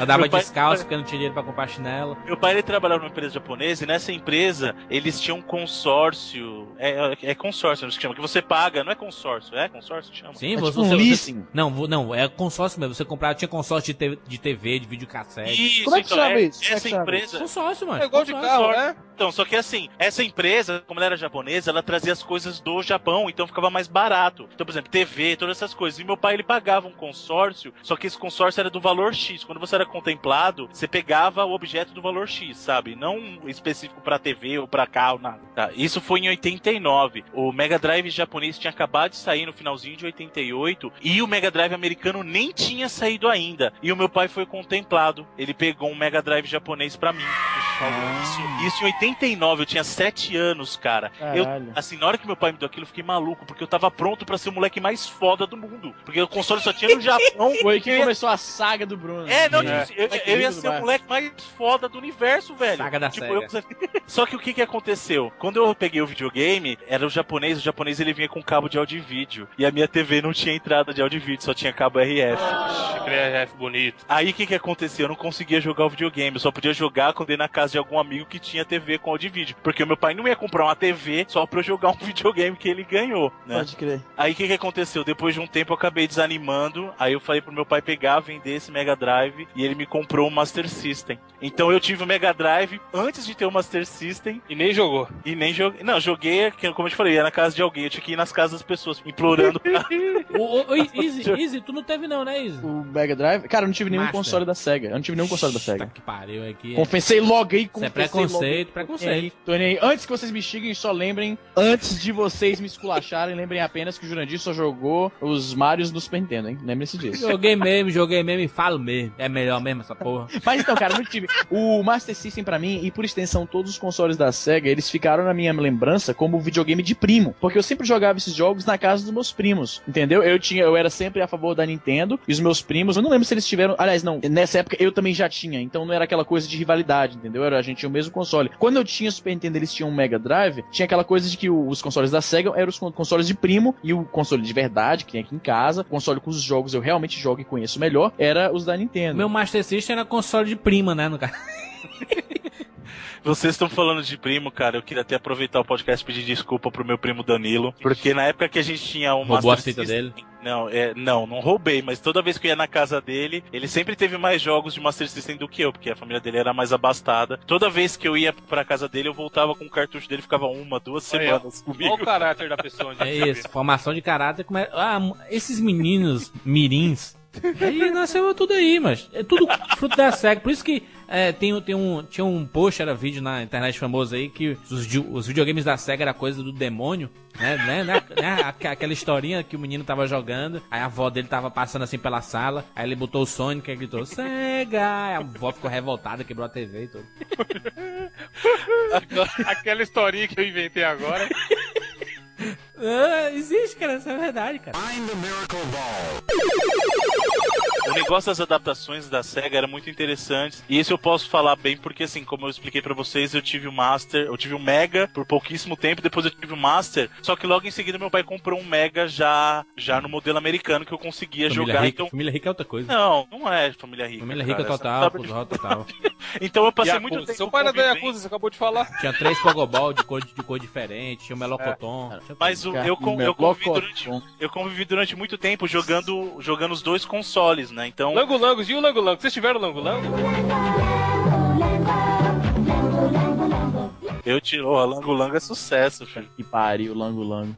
Andava pai- descalço porque não tinha dinheiro pra comprar chinelo. Meu pai ele trabalhava numa empresa japonesa e nessa empresa eles tinham um consórcio. É, é, é consórcio, não se chama, que você paga, não é consórcio, é consórcio que chama? Sim, É você, tipo um você- leasing. Não, não, é consórcio mesmo. Você comprava, tinha consórcio de, te- de TV, de videocassete. Isso, Como é que então, chama é- isso? É Essa chama empresa. Consórcio, mano. É igual de consórcio. carro, né? Então, só que assim, essa empresa, como ela era japonesa, ela trazia as coisas do Japão, então ficava mais barato. Então, por exemplo, TV, todas essas coisas. E meu pai, ele pagava um consórcio, só que esse consórcio era do valor X. Quando você era contemplado, você pegava o objeto do valor X, sabe? Não específico pra TV ou pra carro, nada. Tá? Isso foi em 89. O Mega Drive japonês tinha acabado de sair no finalzinho de 88 e o Mega Drive americano nem tinha saído ainda. E o meu pai foi contemplado. Ele pegou um Mega Drive japonês pra mim. Isso, isso em 89, eu tinha 7 anos, cara. Eu, Caralho. assim, na hora que meu pai me deu aquilo, eu fiquei maluco, porque eu tava pronto pra ser o moleque mais foda do mundo. Porque o console só tinha no Japão. Foi que Eu começou a saga do Bruno. É, não, É. tipo, eu, eu ia ser o moleque mais foda do universo, velho. Saga da tipo, Sega. eu- Só que o que que aconteceu? Quando eu peguei o videogame, era o japonês, o japonês ele vinha com cabo de áudio e vídeo. E a minha TV não tinha entrada de áudio e vídeo, só tinha cabo RF. Aquele RF bonito. Aí o que que aconteceu? Eu não conseguia jogar o videogame, eu só podia jogar quando ia na casa de algum amigo que tinha TV com áudio e vídeo. Porque o meu pai não ia comprar uma TV só pra eu jogar um videogame que ele ganhou, né? Pode crer. Aí o que, que aconteceu? Depois de um tempo eu acabei desanimando. Aí eu falei pro meu pai pegar, vender esse Mega Drive e ele me comprou um Master System. Então eu tive o Mega Drive antes de ter o Master System E nem jogou. e nem joguei. Não, joguei, como eu te falei, ia na casa de alguém. Eu tinha que ir nas casas das pessoas, implorando pra. Ô, ô, Easy, Easy, tu não teve não, né, Easy? O Mega Drive. Cara, eu não tive nenhum Master. console da SEGA. Eu não tive nenhum console da Tá SEGA. que pariu aqui. Confessei logo aí, Isso é confessei logo. Preconceito, preconceito. Tô nem aí. Antes que vocês me xinguem, só lembrem, antes de vocês me esculacharem, lembrem apenas que o Jurandir só jogou os Marios no Super Nintendo, hein? Lembrem-se disso. Joguei mesmo, joguei mesmo e falo mesmo. É melhor mesmo essa porra. Mas então, cara, não tive. O Master System pra mim, e por extensão todos os consoles da SEGA, eles ficaram na minha lembrança como videogame de primo. Porque eu sempre jogava esses jogos na casa dos meus primos. Entendeu? Eu tinha, eu era sempre a favor da Nintendo, e os meus primos, eu não lembro se eles tiveram. Aliás, não, nessa época eu também já tinha, então não era aquela coisa de rivalidade, entendeu? Era, a gente tinha o mesmo console. Quando eu tinha Super Nintendo, eles tinham um Mega Drive, tinha aquela coisa de que os consoles da SEGA eram os con- consoles de primo, e o console de verdade, que tem aqui em casa, o console com os jogos eu realmente jogo e conheço melhor, era os da Nintendo. Meu Master System era console de prima, né, no caso. Vocês estão falando de primo, cara. Eu queria até aproveitar o podcast e pedir desculpa pro meu primo Danilo. Porque na época que a gente tinha um Roubou a fita dele? Não, é, não, não roubei, mas toda vez que eu ia na casa dele, ele sempre teve mais jogos de Master System do que eu, porque a família dele era mais abastada. Toda vez que eu ia pra casa dele, eu voltava com o cartucho dele, ficava uma, duas semanas comigo. o caráter da pessoa. onde É isso, formação de caráter. Como é... Ah, esses meninos mirins. Aí nasceu tudo aí, mas é tudo fruto da SEGA. Por isso que é, tem, tem um, tinha um post, era vídeo na internet famoso aí, que os, os videogames da SEGA era coisa do demônio, né? né, né, né, aqu- aquela historinha que o menino tava jogando, aí a avó dele tava passando assim pela sala, aí ele botou o Sonic e gritou, SEGA! Aí a avó ficou revoltada, quebrou a TV e tudo. Aquela historinha que eu inventei agora. Ah, existe, cara, isso é verdade, cara. O negócio das adaptações da SEGA era muito interessante. E isso eu posso falar bem, porque assim, como eu expliquei pra vocês, eu tive o Master, eu tive o Mega por pouquíssimo tempo, depois eu tive o Master. Só que logo em seguida meu pai comprou um Mega já, já no modelo americano que eu conseguia Família jogar. rica, Então. família rica é outra coisa. Não, não é família rica. Família cara, rica essa total, porra, total. Então eu passei Yakuza. muito tempo Seu pai era da Yakuza, você acabou de falar. Tinha três Pogobol de cor, de cor diferente, tinha o Melocoton. tinha Mas o- Eu, meu eu, convivi durante, eu convivi durante muito tempo jogando, jogando os dois consoles, né? Então, Lango Langos, e o Lango Lango? Vocês tiveram Lango Lango? Eu tiro. Oh, Lango Lango é sucesso, filho. Que pariu, Lango Lango.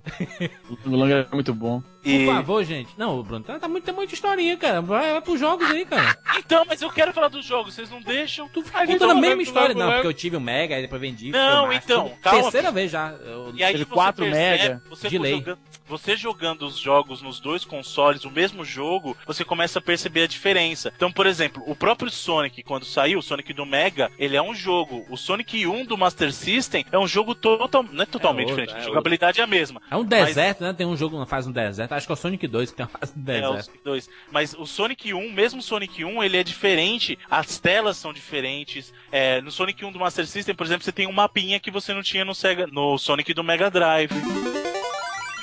Lango Lango é muito bom. E... Por favor, gente. Não, Bruno, tá, tá muito, tem muita historinha, cara. Vai, vai pros jogos aí, cara. Então, mas eu quero falar dos jogos, vocês não deixam? Tu fica A contando a tá mesma história. Não, porque eu tive o Mega, aí depois vendi. Não, então, calma, Terceira vez já. Eu- E aí você 4 percebe, mega você, de lei. jogando, você jogando os jogos nos dois consoles, o mesmo jogo, você começa a perceber a diferença. Então, por exemplo, o próprio Sonic, quando saiu, o Sonic do Mega, ele é um jogo. O Sonic 1 do Master System é um jogo total, não é totalmente outro, diferente, é a jogabilidade é a mesma. É um deserto, né? Tem um jogo que faz um deserto. Acho que é o Sonic 2 que tem uma fase no É, deserto. os dois. Mas o Sonic 1, mesmo o Sonic 1, ele é diferente, as telas são diferentes. É, no Sonic 1 do Master System, por exemplo, você tem um mapinha que você não tinha no, Sega, no Sonic do Mega Drive.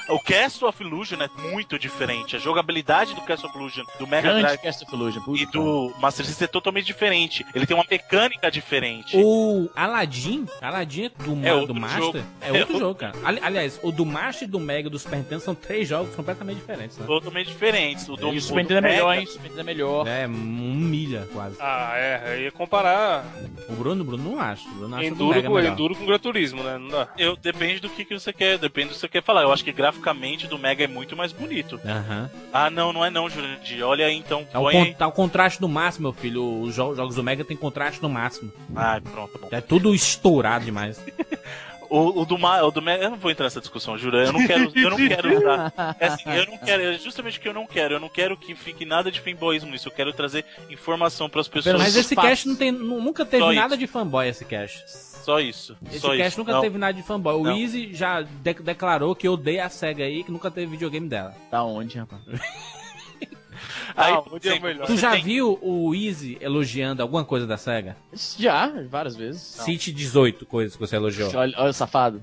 O Castle of Illusion é muito diferente. A jogabilidade do Castle of Illusion do Mega Grande Drive Illusion. e do Master System é totalmente diferente. Ele tem uma mecânica diferente. O Aladdin, Aladdin do, É do Master, jogo. é É outro outro jogo, cara. Ali- aliás, o do Master e do Mega do Super Nintendo são três jogos completamente diferentes, né? Totalmente diferentes. O do, E o o Super do Nintendo é melhor, hein? O Super Nintendo é melhor. É, um milha quase. Ah, é. Eu ia comparar O Bruno, o Bruno não acha. O Bruno acha o Enduro Mega com. Enduro com Gran Turismo, né? Não dá. Eu, depende do que, que você quer, depende do que você quer falar. Eu acho que graficamente do Mega é muito mais bonito. Aham. Ah, não, não é não, Jurandir. Olha aí então. Tá, o Põe tá o contraste no máximo, meu filho. Os jo- jogos do Mega tem contraste no máximo. Ah, pronto, bom. É tudo estourado demais. O, o do Ma- o do Mega, eu não vou entrar nessa discussão, juro. Eu não quero, eu não quero usar. É assim, eu não quero, é justamente o que eu não quero. Eu não quero que fique nada de fanboyismo nisso. Eu quero trazer informação pras pessoas. Mas esse cast não tem, nu- nunca teve Só nada isso. de fanboy, esse cast. Só isso. Esse só cast isso. nunca Não. teve nada de fanboy. O Não. Easy já de- declarou que odeia a SEGA aí, que nunca teve videogame dela. Tá onde, rapaz? Aí, Ah, exemplo, melhor? Tu já tem- viu o Easy elogiando alguma coisa da SEGA? Já, várias vezes. Cite 18 coisas que você elogiou. Olha, olha o safado.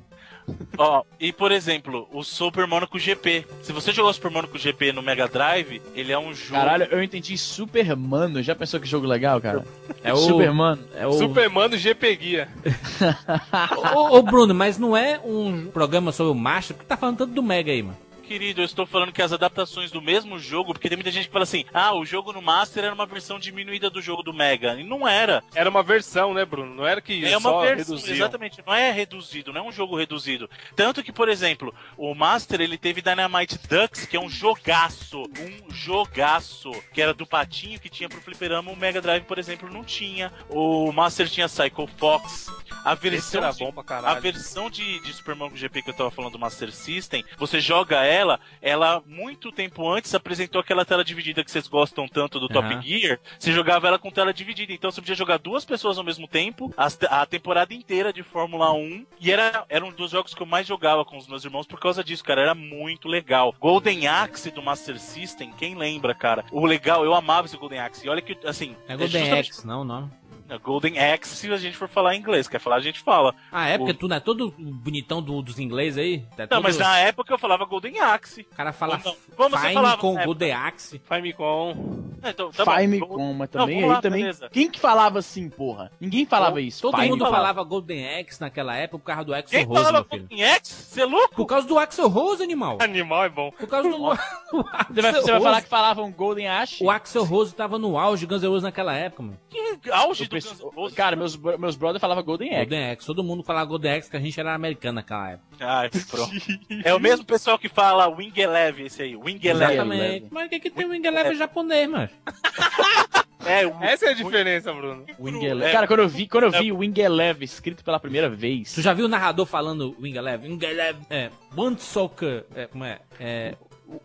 Ó, e por exemplo, o Super Monaco GP. Se você jogar o Super Monaco GP no Mega Drive, ele é um jogo. Caralho, eu entendi Supermano. Já pensou que jogo legal, cara? É o. Supermano. É o... Superman GP Guia. Ô, ô, Bruno, mas não é um programa sobre o Master? Por que tá falando tanto do Mega aí, mano? Querido, eu estou falando que as adaptações do mesmo jogo, porque tem muita gente que fala assim: ah, o jogo no Master era uma versão diminuída do jogo do Mega. E não era. Era uma versão, né, Bruno? Não era que É uma só versão, reduziam. exatamente, não é reduzido, não é um jogo reduzido. Tanto que, por exemplo, o Master ele teve Dynamite Ducks, que é um jogaço, um jogaço, que era do patinho que tinha pro fliperama, o Mega Drive, por exemplo, não tinha. O Master tinha Psycho Fox. A Esse versão era de- bom pra a caralho. versão de, de Super Mario GP que eu tava falando do Master System, você joga ela, ela muito tempo antes apresentou aquela tela dividida que vocês gostam tanto do Top Aham. Gear. Você jogava ela com tela dividida, então você podia jogar duas pessoas ao mesmo tempo, as- a temporada inteira de Fórmula 1. E era, era um dos jogos que eu mais jogava com os meus irmãos por causa disso, cara. Era muito legal. Golden Axe do Master System, quem lembra, cara? O legal, eu amava esse Golden Axe. E olha que, assim. É Golden justamente- Axe, não, não. Golden Axe, se a gente for falar em inglês. Quer falar, a gente fala. Ah, é? Porque O- tu não é todo bonitão do- dos inglês aí? É Não, todo- mas na época eu falava Golden Axe. O cara fala não. Você Fine falava com? Golden Axe. Famicom. É, então, tá. Fime Vamos- com, mas Não, também vamos aí lá, também. beleza. Quem que falava assim, porra? Ninguém falava isso. Todo Fime mundo falava. falava Golden Axe naquela época por causa do Axel Quem Rose, falava meu filho. Golden Axe? Você é louco? Por causa do Axel Rose, animal. Animal é bom. Por causa do. Você vai, você vai falar que falavam Golden Ash? O Axel Rose tava no auge Guns N' Roses naquela época, mano. Que auge do Roses. Cara, meus, meus brothers falavam Golden Axe. Golden Axe. Todo mundo falava Golden Axe que a gente era americano naquela época. Ai, pronto. é o mesmo pessoal que fala Wing Eleven, esse aí. Wing Eleven. Exatamente. Mas o que, que tem o Wing Eleven japonês, mano? É, o... Essa é a diferença, Bruno. Wing É. Eleven. Cara, quando eu vi, quando eu vi Wing Eleven escrito pela primeira vez. Tu já viu o narrador falando Wing Eleven? Wing Eleven, é, One Soccer, é, como é? É,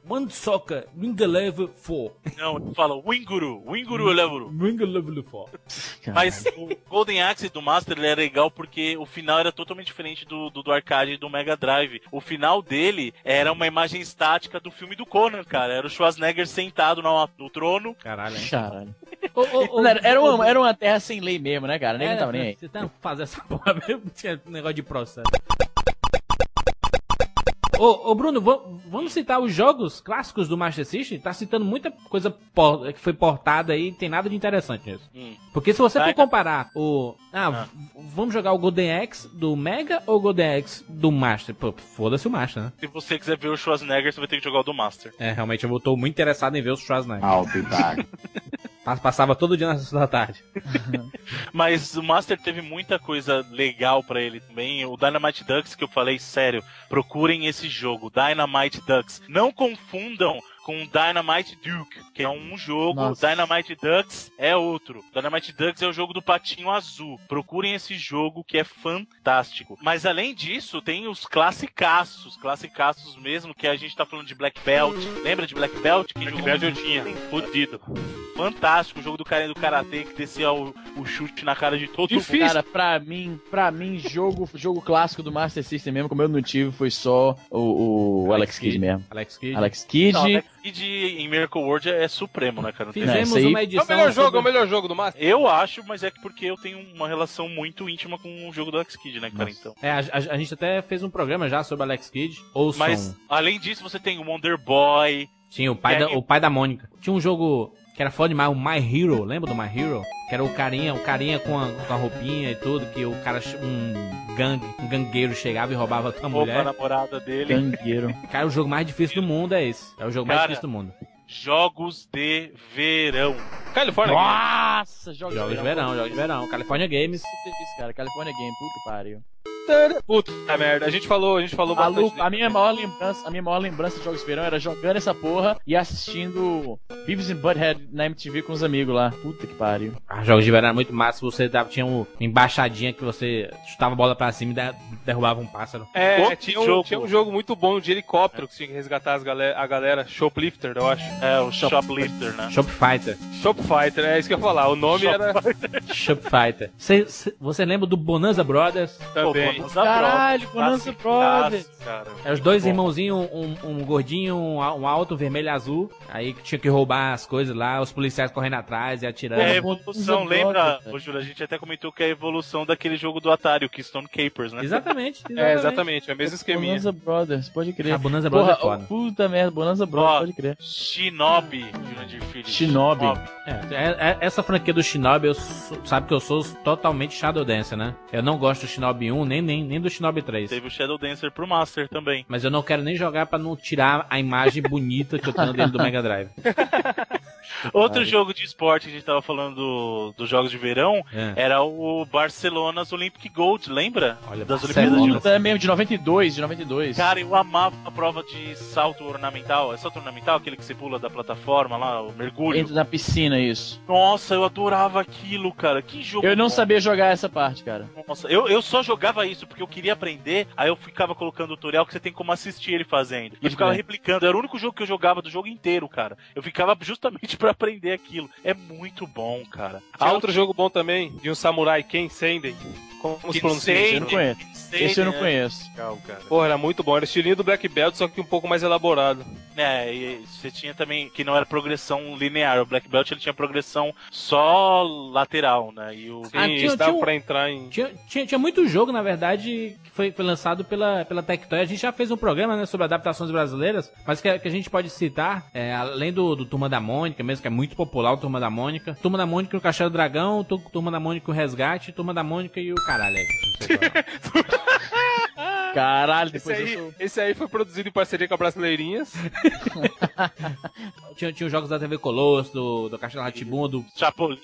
One Soccer, Wing Eleven 4. Não, ele fala Winguru, Winguru Eleven. Wing Eleven 4. Mas o Golden Axe do Master ele é legal porque o final era totalmente diferente do, do, do arcade e do Mega Drive. O final dele era uma imagem estática do filme do Conan, cara. Era o Schwarzenegger sentado no, no trono. Caralho, hein? Caralho. Ô, ô, ô, Não, era, era uma, era uma terra sem lei mesmo, né, cara? Nem era, tava nem aí. Você tá fazer essa porra mesmo, tinha um negócio de processo. Ô, ô, Bruno, va- vamos citar os jogos clássicos do Master System? Tá citando muita coisa que foi portada aí, tem nada de interessante nisso. Hum. Porque se você for Vai. comparar o. Ah, Ah. vamos jogar o Golden Axe do Mega ou o Golden Axe do Master? Pô, foda-se o Master, né? Se você quiser ver o Schwarzenegger, você vai ter que jogar o do Master. É, realmente eu tô muito interessado em ver os Schwarzenegger. I'll be back. Pas- Passava todo dia na sessão da tarde. Mas o Master teve muita coisa legal pra ele também. O Dynamite Ducks, que eu falei, sério, procurem esse jogo, Dynamite Ducks. Não confundam com Dynamite Duke, que é um jogo, Nossa. Dynamite Ducks é outro. Dynamite Ducks é o jogo do patinho azul. Procurem esse jogo que é fantástico. Mas além disso, tem os classicaços, classicaços mesmo, que a gente tá falando de Black Belt. Lembra de Black Belt? Que Black Belt eu tinha, fudido. Fantástico, o jogo do cara do karatê que descia o, o chute na cara de todo Difícil. mundo. Cara, pra mim, pra mim, jogo, jogo clássico do Master System mesmo, como eu não tive, foi só o, o Alex, Kidd mesmo. Alex Kidd. Alex Kidd. Não, Alex Kidd em Miracle World é, é supremo, né, cara? Não tem- Fizemos aí- uma É edição. o melhor jogo, sobre- é o melhor jogo do Master. Eu acho, mas é que porque eu tenho uma relação muito íntima com o jogo do Alex Kidd, né, cara? Nossa. Então. É, a, a- a gente até fez um programa já sobre Alex Kidd. Ouçam. Mas, além disso, você tem o Wonder Boy. Tinha o pai, E da, o pai da Mônica. Tinha um jogo que era foda demais, o My Hero, lembra do My Hero? Que era o carinha, o carinha com a, com a roupinha e tudo, que o cara, um gangue, um gangueiro chegava e roubava a tua Rouba a mulher. namorada dele. Cangueiro. Cara, o jogo mais difícil do mundo é esse. É o jogo mais Cara, difícil do mundo. Jogos de verão. Califórnia. Nossa, jogos, Jogos de verão, jogos de verão. California Games. Que isso, cara. California Game, puta que pariu. Puta merda, a gente falou, a gente falou Maluco, bastante. a minha maior lembrança, a minha maior lembrança de jogos de verão era jogando essa porra e assistindo Beavis and Butthead na MTV com os amigos lá. Puta que pariu. Ah, jogos de verão era muito massa. Você dava, tinha uma embaixadinha que você chutava a bola pra cima e der- derrubava um pássaro. É, Outro tinha um, jogo. tinha um jogo muito bom de helicóptero que tinha que resgatar as galera, a galera. Shoplifter, eu acho. É, o Shoplifter, né? Shop Fighter. Shopfighter, é isso que eu ia falar. O nome era Shop Fighter. Cê- cê- você lembra do Bonanza Brothers? também. Bonanza Caralho, Brothers, Bonanza Brothers. É os dois irmãozinhos, um, um gordinho, um, um alto, vermelho e azul. Aí que tinha que roubar as coisas lá, os policiais correndo atrás e atirando. É a evolução, lembra, ô Júlio? A gente até comentou que é a evolução daquele jogo do Atari, o Keystone Capers, né? Exatamente, exatamente. É, exatamente, é o mesmo esqueminha. Bonanza Brothers, pode crer. A Bonanza Brothers Porra, é foda. puta merda, Bonanza Brothers, Ó, pode crer. Shinobi, Jurandir Filho. Shinobi. É, é- é- essa franquia do Shinobi, eu sou- sabe que eu sou totalmente Shadow Dancer, né? Eu não gosto do Shinobi 1, nem, nem, nem do Shinobi 3. Teve o Shadow Dancer pro Master também. Mas eu não quero nem jogar pra não tirar a imagem bonita que eu tenho dentro do Mega Drive. Outro jogo de esporte que a gente tava falando do- dos jogos de verão É. era o Barcelona's Olympic Gold, lembra? Olha, das Barcelona. Olimpíadas de é mesmo, de 92, de 92. Cara, eu amava a prova de salto ornamental. É salto ornamental? Aquele que você pula da plataforma lá, o mergulho. Entra na piscina, isso. Nossa, eu adorava aquilo, cara. Que jogo Eu não bom. sabia jogar essa parte, cara. Nossa, eu, eu só jogava isso porque eu queria aprender, aí eu ficava colocando o tutorial que você tem como assistir ele fazendo. E Pode ficava replicando. Era o único jogo que eu jogava do jogo inteiro, cara. Eu ficava justamente pra aprender aquilo. É muito bom, cara. Tinha outro jogo bom também, de um samurai, Ken Senden. Como se pronuncia? Eu não conheço. Esse eu não conheço. Legal, cara. Porra, era muito bom. Era estilinho do Black Belt, só que um pouco mais elaborado. É, e você tinha também que não era progressão linear. O Black Belt ele tinha progressão só lateral, né? E o Sim, Ah, tinha- isso dava tinha pra entrar em... Tinha, tinha, tinha muito jogo, na verdade, que foi, foi lançado pela, pela Tectoy. A gente já fez um programa né, sobre adaptações brasileiras, mas que, a- que a gente pode citar, é, além do, do Turma da Mônica, mesmo que é muito popular o Turma da Mônica, Turma da Mônica e o Castelo do Dragão, Tu- Turma da Mônica e o Resgate, Turma da Mônica e o caralho. é. Caralho, Esse depois eu aí, sou... esse aí foi produzido em parceria com a Brasileirinhas. tinha, tinha os jogos da TV Colosso, do, do Castelo Ratibum, do, Chapolin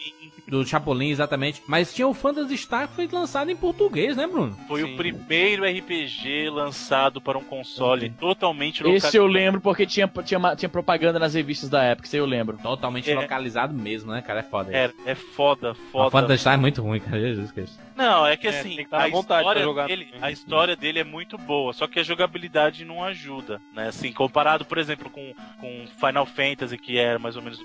do Chapolin, exatamente. Mas tinha o Phantasy Star que foi lançado em português, né, Bruno? foi Sim. o primeiro RPG lançado para um console totalmente Esse eu lembro porque tinha, tinha, tinha propaganda nas revistas da época, isso aí eu lembro. Totalmente É. localizado mesmo, né, cara? É foda. É, é foda, O foda. Phantasy Star é muito ruim, cara. Jesus Cristo. Não, é que É, assim, que a, história dele, a história dele é muito boa, só que a jogabilidade não ajuda, né? Assim, comparado, por exemplo, com, com Final Fantasy, que era mais ou menos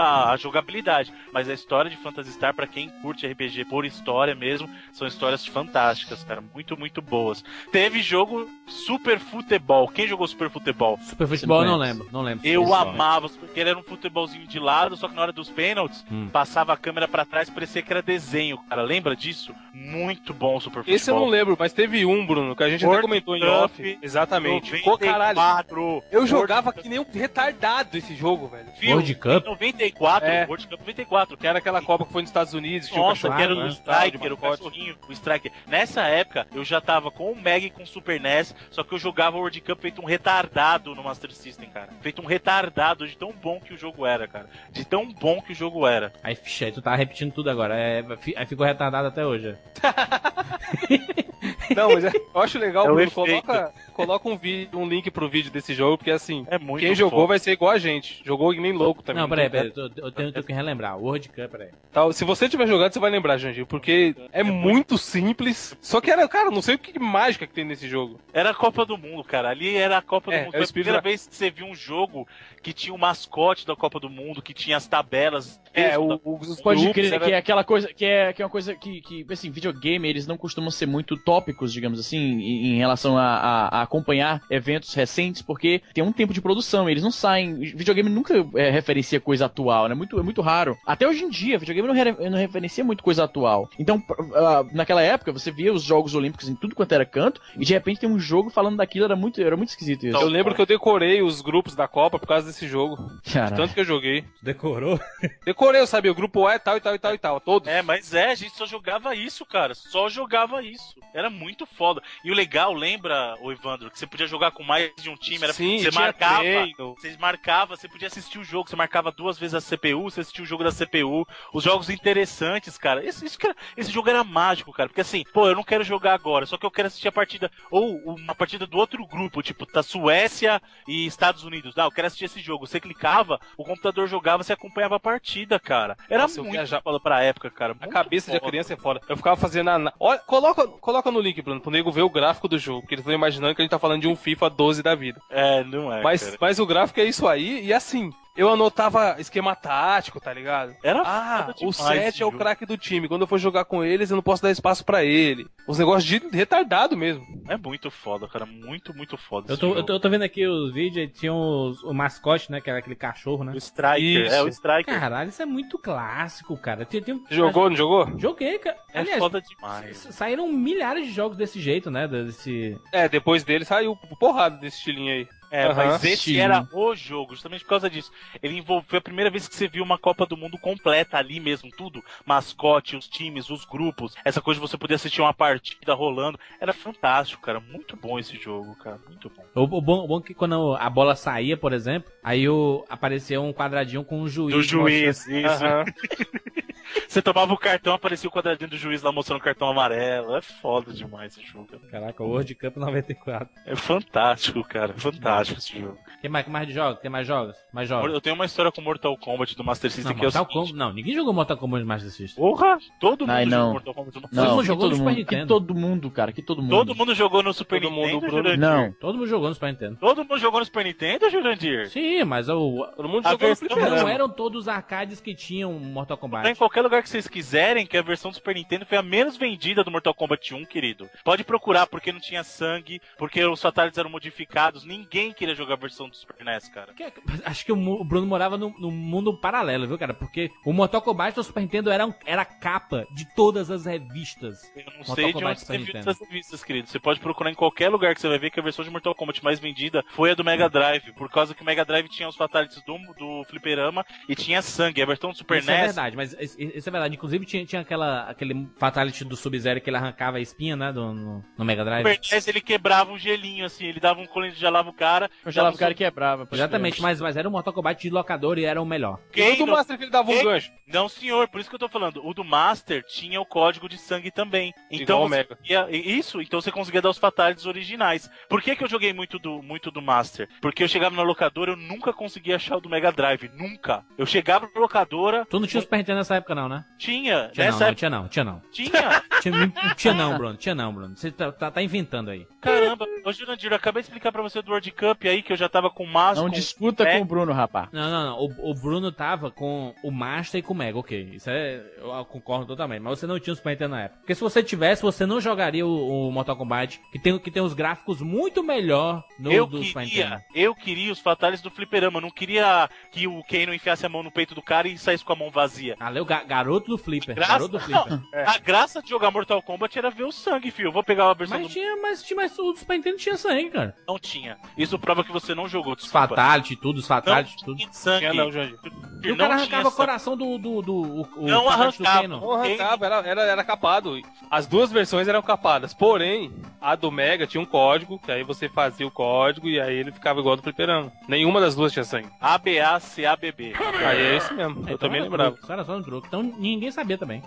a, a jogabilidade. Mas a história de Phantasy Star, pra quem curte RPG por história mesmo, são histórias fantásticas, cara. Muito, muito boas. Teve jogo Super Futebol. Quem jogou Super Futebol? Super Futebol eu não lembro, não lembro. Eu Isso, amava, porque ele era um futebolzinho de lado, só que na hora dos pênaltis, Hum. passava a câmera pra trás, parecia que era desenho, cara. Lembra disso? Muito bom o Super Futebol. Esse eu não lembro, mas teve um, Bruno, que a gente até World comentou em off. Exatamente. Ficou caralho. 94. Eu jogava que nem um retardado esse jogo, velho. World Cup? Em 94, É. World Cup 94. Que era aquela Copa que foi nos Estados Unidos. tinha o Nossa, que era o Striker, o mascote. cachorrinho, o Striker. Nessa época, eu já tava com o Meg e com o Super NES, só que eu jogava o World Cup feito um retardado no Master System, cara. Feito um retardado de tão bom que o jogo era, cara. De tão bom que o jogo era. Aí, ficha, aí tu tá repetindo tudo agora. É, aí ficou retardado até hoje. Não, mas é- eu acho legal, É Bruno, coloca, coloca um, vídeo, um link pro vídeo desse jogo, porque assim, É muito quem jogou foda. vai ser igual a gente. Jogou nem louco também. Não, peraí, peraí. Eu, eu tenho, tenho que relembrar. World Cup, peraí. Tal. Se você tiver jogado, você vai lembrar, Jandir, porque é muito simples. Só que era, cara, não sei o que mágica que tem nesse jogo. Era a Copa do Mundo, cara. Ali era a Copa É, do Mundo. é o Foi a primeira da- vez que você viu um jogo que tinha o mascote da Copa do Mundo, que tinha as tabelas. É, o, o- os Pode crer era- que é aquela coisa que é, que é uma coisa que, que, assim, videogame, eles não costumam ser muito tópicos, digamos assim, em, em relação a, a- a acompanhar eventos recentes, porque tem um tempo de produção, eles não saem. Videogame nunca é, referencia coisa atual, né? Muito, é muito raro. Até hoje em dia, videogame não, re- não referencia muito coisa atual. Então, ah, naquela época, você via os Jogos Olímpicos em tudo quanto era canto, e de repente tem um jogo falando daquilo, era muito, era muito esquisito isso. Eu lembro que eu decorei os grupos da Copa por causa desse jogo. Tanto que eu joguei. Decorou? Decorei, eu sabia, o grupo A é tal e tal e tal e tal. Todos. É, mas é, a gente só jogava isso, cara. Só jogava isso. Era muito foda. E o legal, lembra, o Evandro, que você podia jogar com mais de um time. Era, Sim, você marcava. treino. Você marcava, você podia assistir o jogo, você marcava duas vezes a CPU, você assistia o jogo da CPU, os jogos interessantes, cara. Esse, isso esse jogo era mágico, cara. Porque assim, pô, eu não quero jogar agora, só que eu quero assistir a partida, ou uma partida do outro grupo, tipo, da Suécia e Estados Unidos. Ah, eu quero assistir esse jogo. Você clicava, o computador jogava, você acompanhava a partida, cara. Era Nossa, muito viajava- foda pra época, cara. A Muito cabeça de foda. criança é foda. Eu ficava fazendo a. Olha, coloca, coloca no link, Bruno, pro nego ver o gráfico do jogo. Porque eles estão imaginando que a gente tá falando de um FIFA 12 da vida. É, não é. Mas, cara. mas o gráfico é isso aí, e assim, eu anotava esquema tático, tá ligado? Era Ah, foda o demais 7 esse é o craque do time. Quando eu for jogar com eles, eu não posso dar espaço pra ele. Os negócios de retardado mesmo. É muito foda, cara. Muito, muito foda. Eu esse tô, jogo. eu, tô, eu tô vendo aqui os vídeos e tinha os- o mascote, né? Que era aquele cachorro, né? O Striker, Isso. é o Striker. Caralho, isso é muito clássico, cara. Tem, tem, um- Jogou, não jogou? Joguei, cara. É Aliás, foda demais. saíram milhares de jogos desse jeito, né? Desse... É, depois dele saiu porrada desse estilinho aí. É, Aham. mas esse Sim. era o jogo, justamente por causa disso. Ele envolveu, foi a primeira vez que você viu uma Copa do Mundo completa ali mesmo, tudo. Mascote, os times, os grupos, essa coisa de você poder assistir uma partida rolando. Era fantástico, cara. Muito bom esse jogo, cara. Muito bom. O, o bom, o bom é que quando a bola saía, por exemplo, aí o, aparecia um quadradinho com o juiz. Do juiz, isso. Aham. Você tomava o cartão, aparecia o quadradinho do juiz lá mostrando o cartão amarelo. É foda demais esse jogo. cara. Caraca, o World Cup 94. É fantástico, cara. Fantástico esse jogo. Tem mais, mais de jogos? Tem mais jogos? Mais jogos? Eu tenho uma história com Mortal Kombat do Master System Não, que é o Mortal seguinte. Kombat. Não, ninguém jogou Mortal Kombat no Master System. Porra! Todo mundo Ai, jogou não. Mortal Kombat. no- Todo Não, mundo que jogou todo no Super mundo, Nintendo. Que todo mundo, cara, que todo mundo. Todo mundo jogou no Super Todo mundo, Nintendo, Bruno. Jurandir? Não. Todo mundo jogou no Super Nintendo. Todo mundo jogou no Super Nintendo, Jurandir? Sim, mas o, Todo mundo A jogou no versão fliperama. não eram todos os arcades que tinham Mortal Tá em Kombat. qualquer lugar que vocês quiserem, que a versão do Super Nintendo foi a menos vendida do Mortal Kombat 1, querido. Pode procurar, porque não tinha sangue, porque os fatalities eram modificados. Ninguém queria jogar a versão do Super NES, cara. Que- Acho que o Bruno morava num, num mundo paralelo, viu, cara? Porque o Mortal Kombat do Super Nintendo era, um- era a capa de todas as revistas. Eu não Mortal sei de Kombat onde Super você viu essas revistas, querido. Você pode procurar em qualquer lugar que você vai ver que a versão de Mortal Kombat mais vendida foi a do Mega Drive. Por causa que o Mega Drive tinha os fatalities do, do fliperama e tinha sangue. A versão do Super isso é NES verdade, mas isso, é verdade. Inclusive tinha, tinha aquela, aquele Fatality do Sub-Zero que ele arrancava a espinha, né, do, no, no Mega Drive. Super NES ele quebrava um gelinho, assim, ele dava um colete, gelava o cara. Eu lá dava o cara quebrava. pode Exatamente, mas, mas era um Mortal Kombat de locador e era o melhor. E Quem o do não- Master que ele dava um Quem- gancho. Não, senhor, por isso que eu tô falando. O do Master tinha o código de sangue também. Igual Então o você Mega. isso, então você conseguia dar os fatalities originais. Por que, que eu joguei muito do, muito do Master? Porque eu chegava na locadora, eu nunca conseguia achar o do Mega Drive. Nunca. Eu chegava na locadora. Tu não tinha o Super Nintendo nessa época, não, né? Tinha, Tinha não, nessa não, época tinha não, tinha não. tinha. Tinha, não tinha não, Bruno, tinha não, Bruno. Você tá, tá, tá inventando aí. Caramba, ô Jurandir, eu acabei de explicar pra você do World Cup aí que eu já tava com o Mas, Não com disputa É. com o Bruno, rapá. Não, não, não. O, o Bruno tava com o Master e com o Mega, ok. Isso é. Eu concordo totalmente. Mas você não tinha o Super Nintendo na época. Porque se você tivesse, você não jogaria o, o Mortal Kombat, que tem, que tem os gráficos muito melhor no eu do Super queria, Nintendo. eu queria os fatales do fliperama, eu não queria que o Kano enfiasse a mão no peito do cara e saísse com a mão vazia. É o ga- garoto do Flipper. Graça- Garoto do Flipper. A graça de jogar Mortal Kombat era ver o sangue, filho. Eu vou pegar a versão Mas do... tinha, mas tinha, mas o Super Nintendo tinha sangue, cara. Não tinha. Isso prova que você não jogou, Os desculpa. Fatality, tudo, os Fatality, não tudo. tinha sangue. Tinha não, Jurandir. E o não cara tinha arrancava o coração do. do, do o, o Não arrancava. Kano. Não arrancava, era, era, era capado. As duas versões eram capadas. Porém, a do Mega tinha um código, que aí você fazia o código e aí ele ficava igual do fliperama. Nenhuma das duas tinha sangue. ABA-CABB. Aí é isso mesmo. Eu Então também lembrava. truque, Era só no truque. Então ninguém sabia também.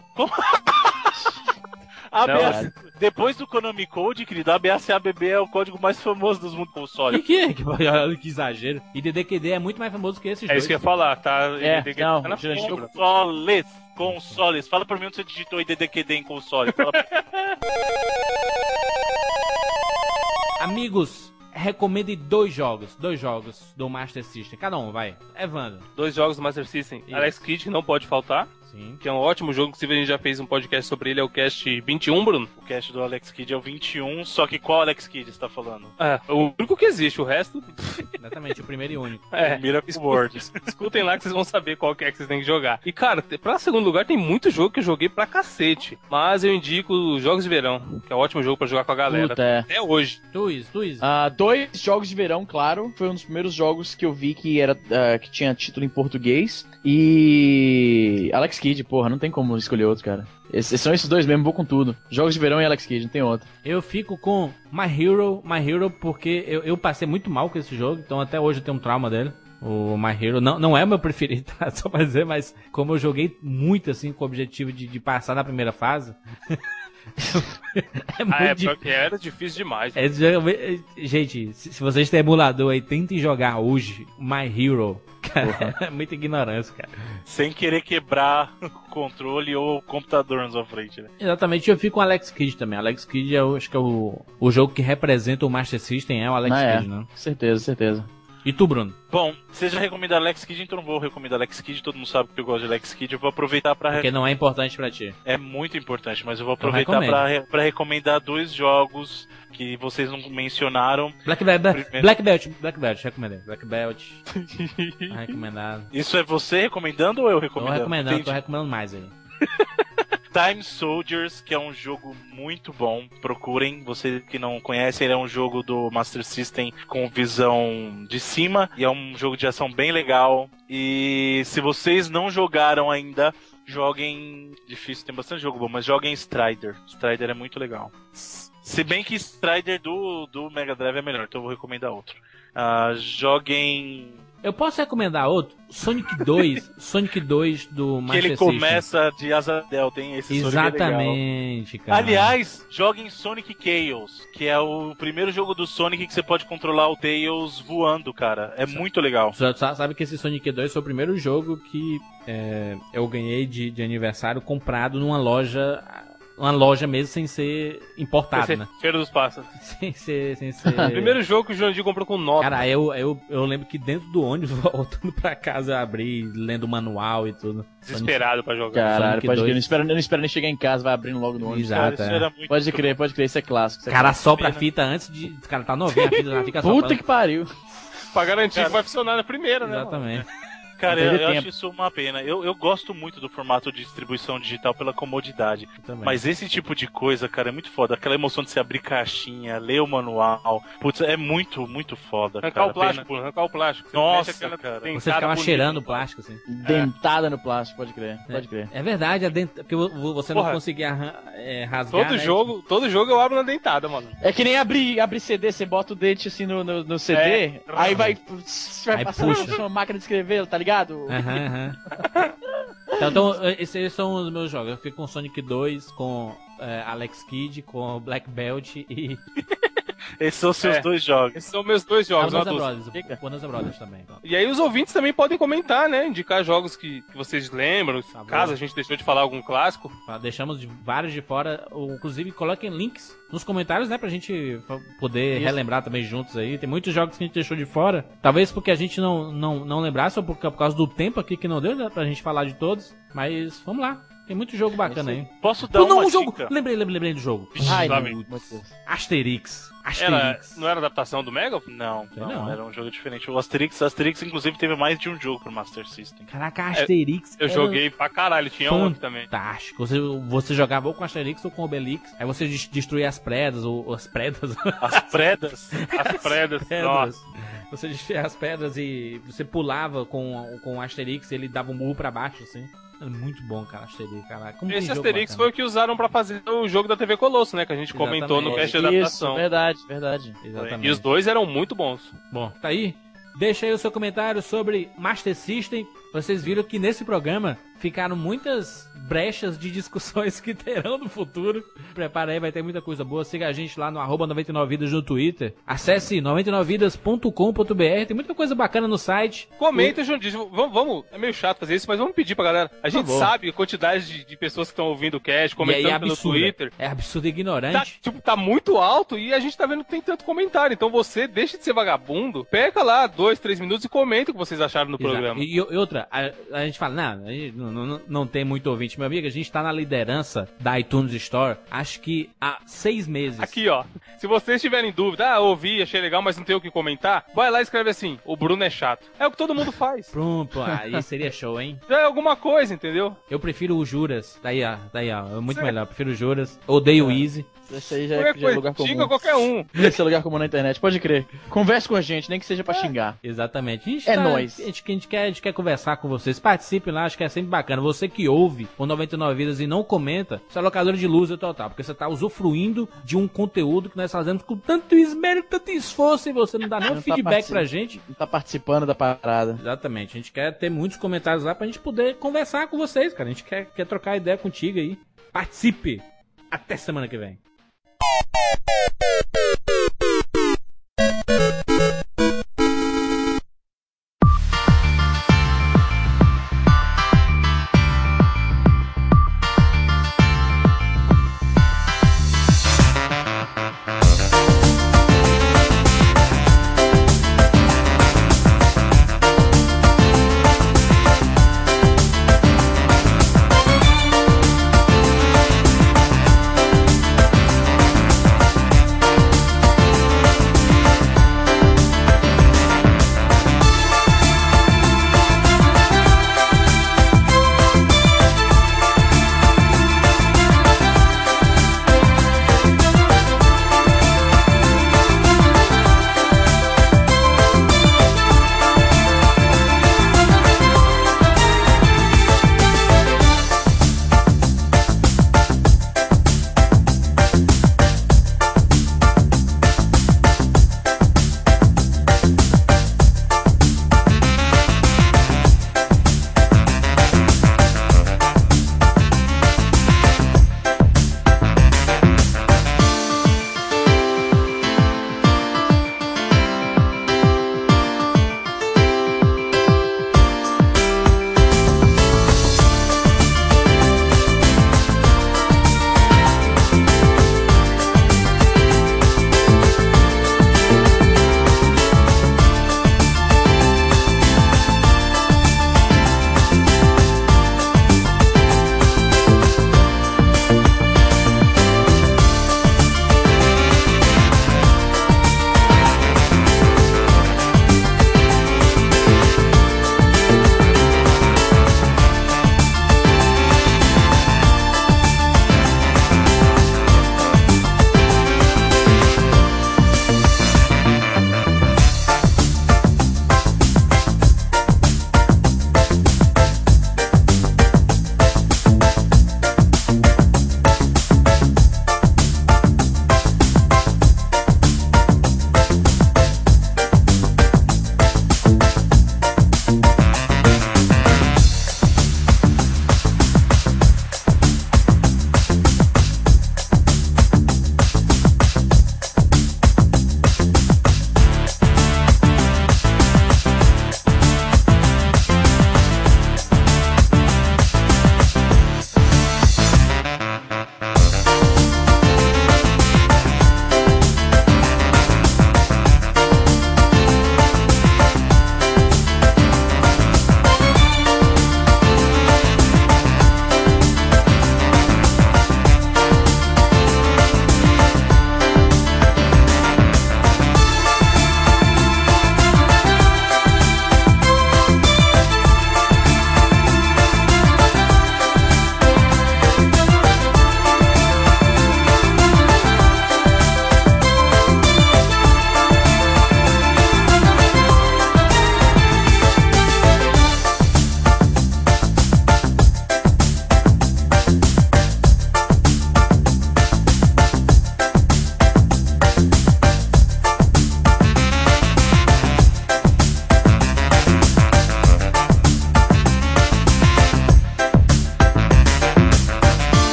ABA... Depois do Konami Code, querido, ABA-CABB é o código mais famoso dos mundos E consoles. que, que, olha que exagero. E DDQD é muito mais famoso que esses É dois. isso que eu ia falar, tá? É, que- não, tá na. Consoles. Consoles. Fala pra mim onde você digitou IDDQD em console. Fala pra... Amigos, recomende dois jogos. Dois jogos do Master System. Cada um, vai. Evandro. Dois jogos do Master System. Isso. Alex Kidd não pode faltar, Sim. que é um ótimo jogo. Inclusive, a gente já fez um podcast sobre ele, é o cast 21, Bruno. O cast do Alex Kidd é o 21, só que qual Alex Kidd você tá falando? É, o único que existe, o resto. Exatamente, o primeiro e único. É, Miracle World. Escutem lá que vocês vão saber qual que é que vocês têm que jogar. E cara, pra segundo lugar tem muito jogo que eu joguei pra cacete. Mas eu indico os Jogos de Verão, que é um ótimo jogo pra jogar com a galera. Puta, é. Até hoje. Tuiz, Tuiz. Ah, dois jogos de verão, claro. Foi um dos primeiros jogos que eu vi que era ah, que tinha título em português. E. Alex Kidd, porra, não tem como escolher outro, cara. São esses dois mesmo, vou com tudo. Jogos de verão e Alex Kidd, não tem outro. Eu fico com My Hero, My Hero, porque eu, eu passei muito mal com esse jogo, então até hoje eu tenho um trauma dele. O My Hero não, não é o meu preferido, tá? Só pra dizer, mas como eu joguei muito assim com o objetivo de, de passar na primeira fase. é muito Ah, é, difícil. porque era difícil demais. É, é, gente, se, se vocês têm emulador aí, tentem jogar hoje My Hero. Cara, é muita ignorância, cara. Sem querer quebrar o controle ou o computador na sua frente, né? Exatamente, eu fico com Alex Kidd também. Alex Kidd é, o- acho que é o, o jogo que representa o Master System, é o Alex Ah, é. Kidd, né? Certeza, certeza. E tu, Bruno? Bom, já recomenda Alex Kidd, então não vou recomendar Alex Kidd, todo mundo sabe que eu gosto de Alex Kidd, eu vou aproveitar pra... Porque não é importante pra ti. É muito importante, mas eu vou Então aproveitar re- pra recomendar dois jogos que vocês não mencionaram. Black Belt, Primeiro. Black Belt, Black Belt, recomendei. Black Belt, tá recomendado. Isso é você recomendando ou eu Tô recomendando? recomendando, tô Entendi. recomendando mais aí. Time Soldiers, que é um jogo muito bom. Procurem, você que não conhece, ele é um jogo do Master System com visão de cima e é um jogo de ação bem legal. E se vocês não jogaram ainda, joguem. Difícil, tem bastante jogo bom, mas joguem Strider. Strider é muito legal. Se bem que Strider do, do Mega Drive é melhor, então eu vou recomendar outro. Ah, joguem. Eu posso recomendar outro? Sonic 2, Sonic 2 do Que Master ele System. começa de asa delta, hein? Esse Sonic é. Exatamente, cara. Aliás, joguem Sonic Chaos, que é o primeiro jogo do Sonic que você pode controlar o Tails voando, cara. É muito legal. Você sa- sabe que esse Sonic 2 foi o primeiro jogo que é, eu ganhei de, de aniversário comprado numa loja. Uma loja mesmo sem ser importado, Esse é né? Feira dos Pássaros. Sem ser. Sem ser... Primeiro jogo que o Jurandir comprou com nota. Cara, eu, eu, eu lembro que dentro do ônibus, voltando pra casa, eu abri, lendo o manual e tudo. Desesperado pra jogar. Caralho, pode crer. 2. Não espera, não espera nem chegar em casa, vai abrindo logo no ônibus. Exato. Cara, é. Pode crer, pode crer, isso é clássico. Isso é O cara clássico. sopra a pena. fita antes de. Cara, tá novinha a fita, já fica Puta soprando. que pariu. Pra garantir Cara. que vai funcionar na primeira, né? mano? Cara, Não eu, eu acho isso uma pena. Eu, eu gosto muito do formato de distribuição digital pela comodidade. Também. Mas esse tipo de coisa, cara, é muito foda. Aquela emoção de se abrir caixinha, ler o manual. Putz, é muito, muito foda. Arrancar cara. o plástico, pô, arrancar o plástico. Você Nossa, aquela cara. Você ficava bonita. cheirando o plástico, assim. Dentada no plástico, pode crer, pode crer. É verdade, a dent... porque vo- você não Porra. conseguia arran- é, rasgar. Todo né? jogo, todo jogo eu abro na dentada, mano. É que nem abrir, abrir CD, você bota o dente assim no, no, no CD, É. aí vai, vai Aí passando puxa. sua máquina de escrever, tá ligado? Aham. então, então, esses são os meus jogos. Eu fico com Sonic 2, com é, Alex Kidd, com Black Belt e. Esses são os seus É. dois jogos. Esses são meus dois jogos, Bonanza. Brothers. Fica. Bonanza Brothers também. E aí os ouvintes também podem comentar, né? Indicar jogos que, que vocês lembram, Tá caso a gente deixou de falar algum clássico. Deixamos de- vários de fora. ou, Inclusive, coloquem links nos comentários, né? Pra gente poder Isso. relembrar também juntos aí. Tem muitos jogos que a gente deixou de fora. Talvez porque a gente não, não, não lembrasse, ou por, por causa do tempo aqui que não deu né, pra gente falar de todos. Mas vamos lá. Tem muito jogo bacana aí. Posso dar Não, não, uma um jogo. dica? Lembrei, lembrei, lembrei do jogo. Ai, meu. Deus. Asterix. Era, Asterix. não era adaptação do Mega? Não, não, não. era um jogo diferente. O Asterix, Asterix inclusive teve mais de um jogo pro Master System. Caraca, Asterix. Eu era joguei pra caralho, tinha um aqui também. Fantástico. Você, você jogava ou com Asterix ou com Obelix. Aí você des- destruía as predas, ou, ou as predas. As predas. As predas, pedras. nossa. Você destruía as pedras e você pulava com, com o Asterix e ele dava um murro pra baixo, assim. Era muito bom, cara, Asterix. Caraca. Como Esse Asterix bacana. foi o que usaram pra fazer o jogo da TV Colosso, né? Que a gente comentou no Exatamente. cast de adaptação. Isso, verdade, verdade. Exatamente. E os dois eram muito bons. Bom, tá aí. Deixa aí o seu comentário sobre Master System. Vocês viram que nesse programa ficaram muitas brechas de discussões que terão no futuro. Prepara aí, vai ter muita coisa boa. Siga a gente lá no arroba 99vidas no Twitter. Acesse 99vidas.com.br. Tem muita coisa bacana no site. Comenta, João Dias. Vamos, vamos, é meio chato fazer isso, mas vamos pedir pra galera. A gente favor. sabe a quantidade de, de pessoas que estão ouvindo o cast, e comentando é pelo. Twitter. É absurdo e Tá, ignorante. tipo, tá muito alto e a gente tá vendo que tem tanto comentário. Então você deixa de ser vagabundo, pega lá dois, três minutos e comenta o que vocês acharam no Exato. programa. E, e outra, a, a gente fala, não, a gente não, não, não tem muito ouvinte. Meu amigo, a gente tá na liderança da iTunes Store, acho que há seis meses. Aqui, ó. Se vocês tiverem dúvida, ah, ouvi, achei legal, mas não tem o que comentar, vai lá e escreve assim: o Bruno é chato. É o que todo mundo faz. Pronto, aí seria show, hein? Já é alguma coisa, entendeu? Eu prefiro o Juras. Daí, ó, daí, ó, é muito melhor. Eu prefiro o Juras. Odeio o Easy. Esse aí já é, já é lugar comum. xinga qualquer um. Esse é lugar comum na internet, pode crer. Converse com a gente, nem que seja pra xingar. Exatamente. A gente É tá- nóis. A gente, a, gente quer, a gente quer conversar com vocês. Participe lá, acho que é sempre bacana. Você que ouve o 99 Vidas e não comenta, você é locador de loser total. Porque você tá usufruindo de um conteúdo que nós fazemos com tanto esmero, tanto esforço e você não dá Não tá feedback participando. pra gente. Não tá participando da parada. Exatamente. A gente quer ter muitos comentários lá pra gente poder conversar com vocês, cara. A gente quer, quer trocar ideia contigo aí. Participe! Até semana que vem.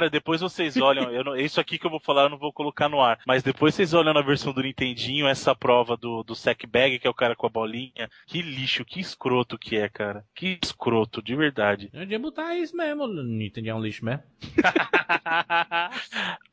Cara, depois vocês olham, eu não- isso aqui que eu vou falar eu não vou colocar no ar, mas depois vocês olham na versão do Nintendinho essa prova do, do Sackbag, que é o cara com a bolinha. Que lixo, que escroto que é, cara. Que escroto, de verdade. Eu ia botar isso mesmo, Nintendo é um lixo mesmo.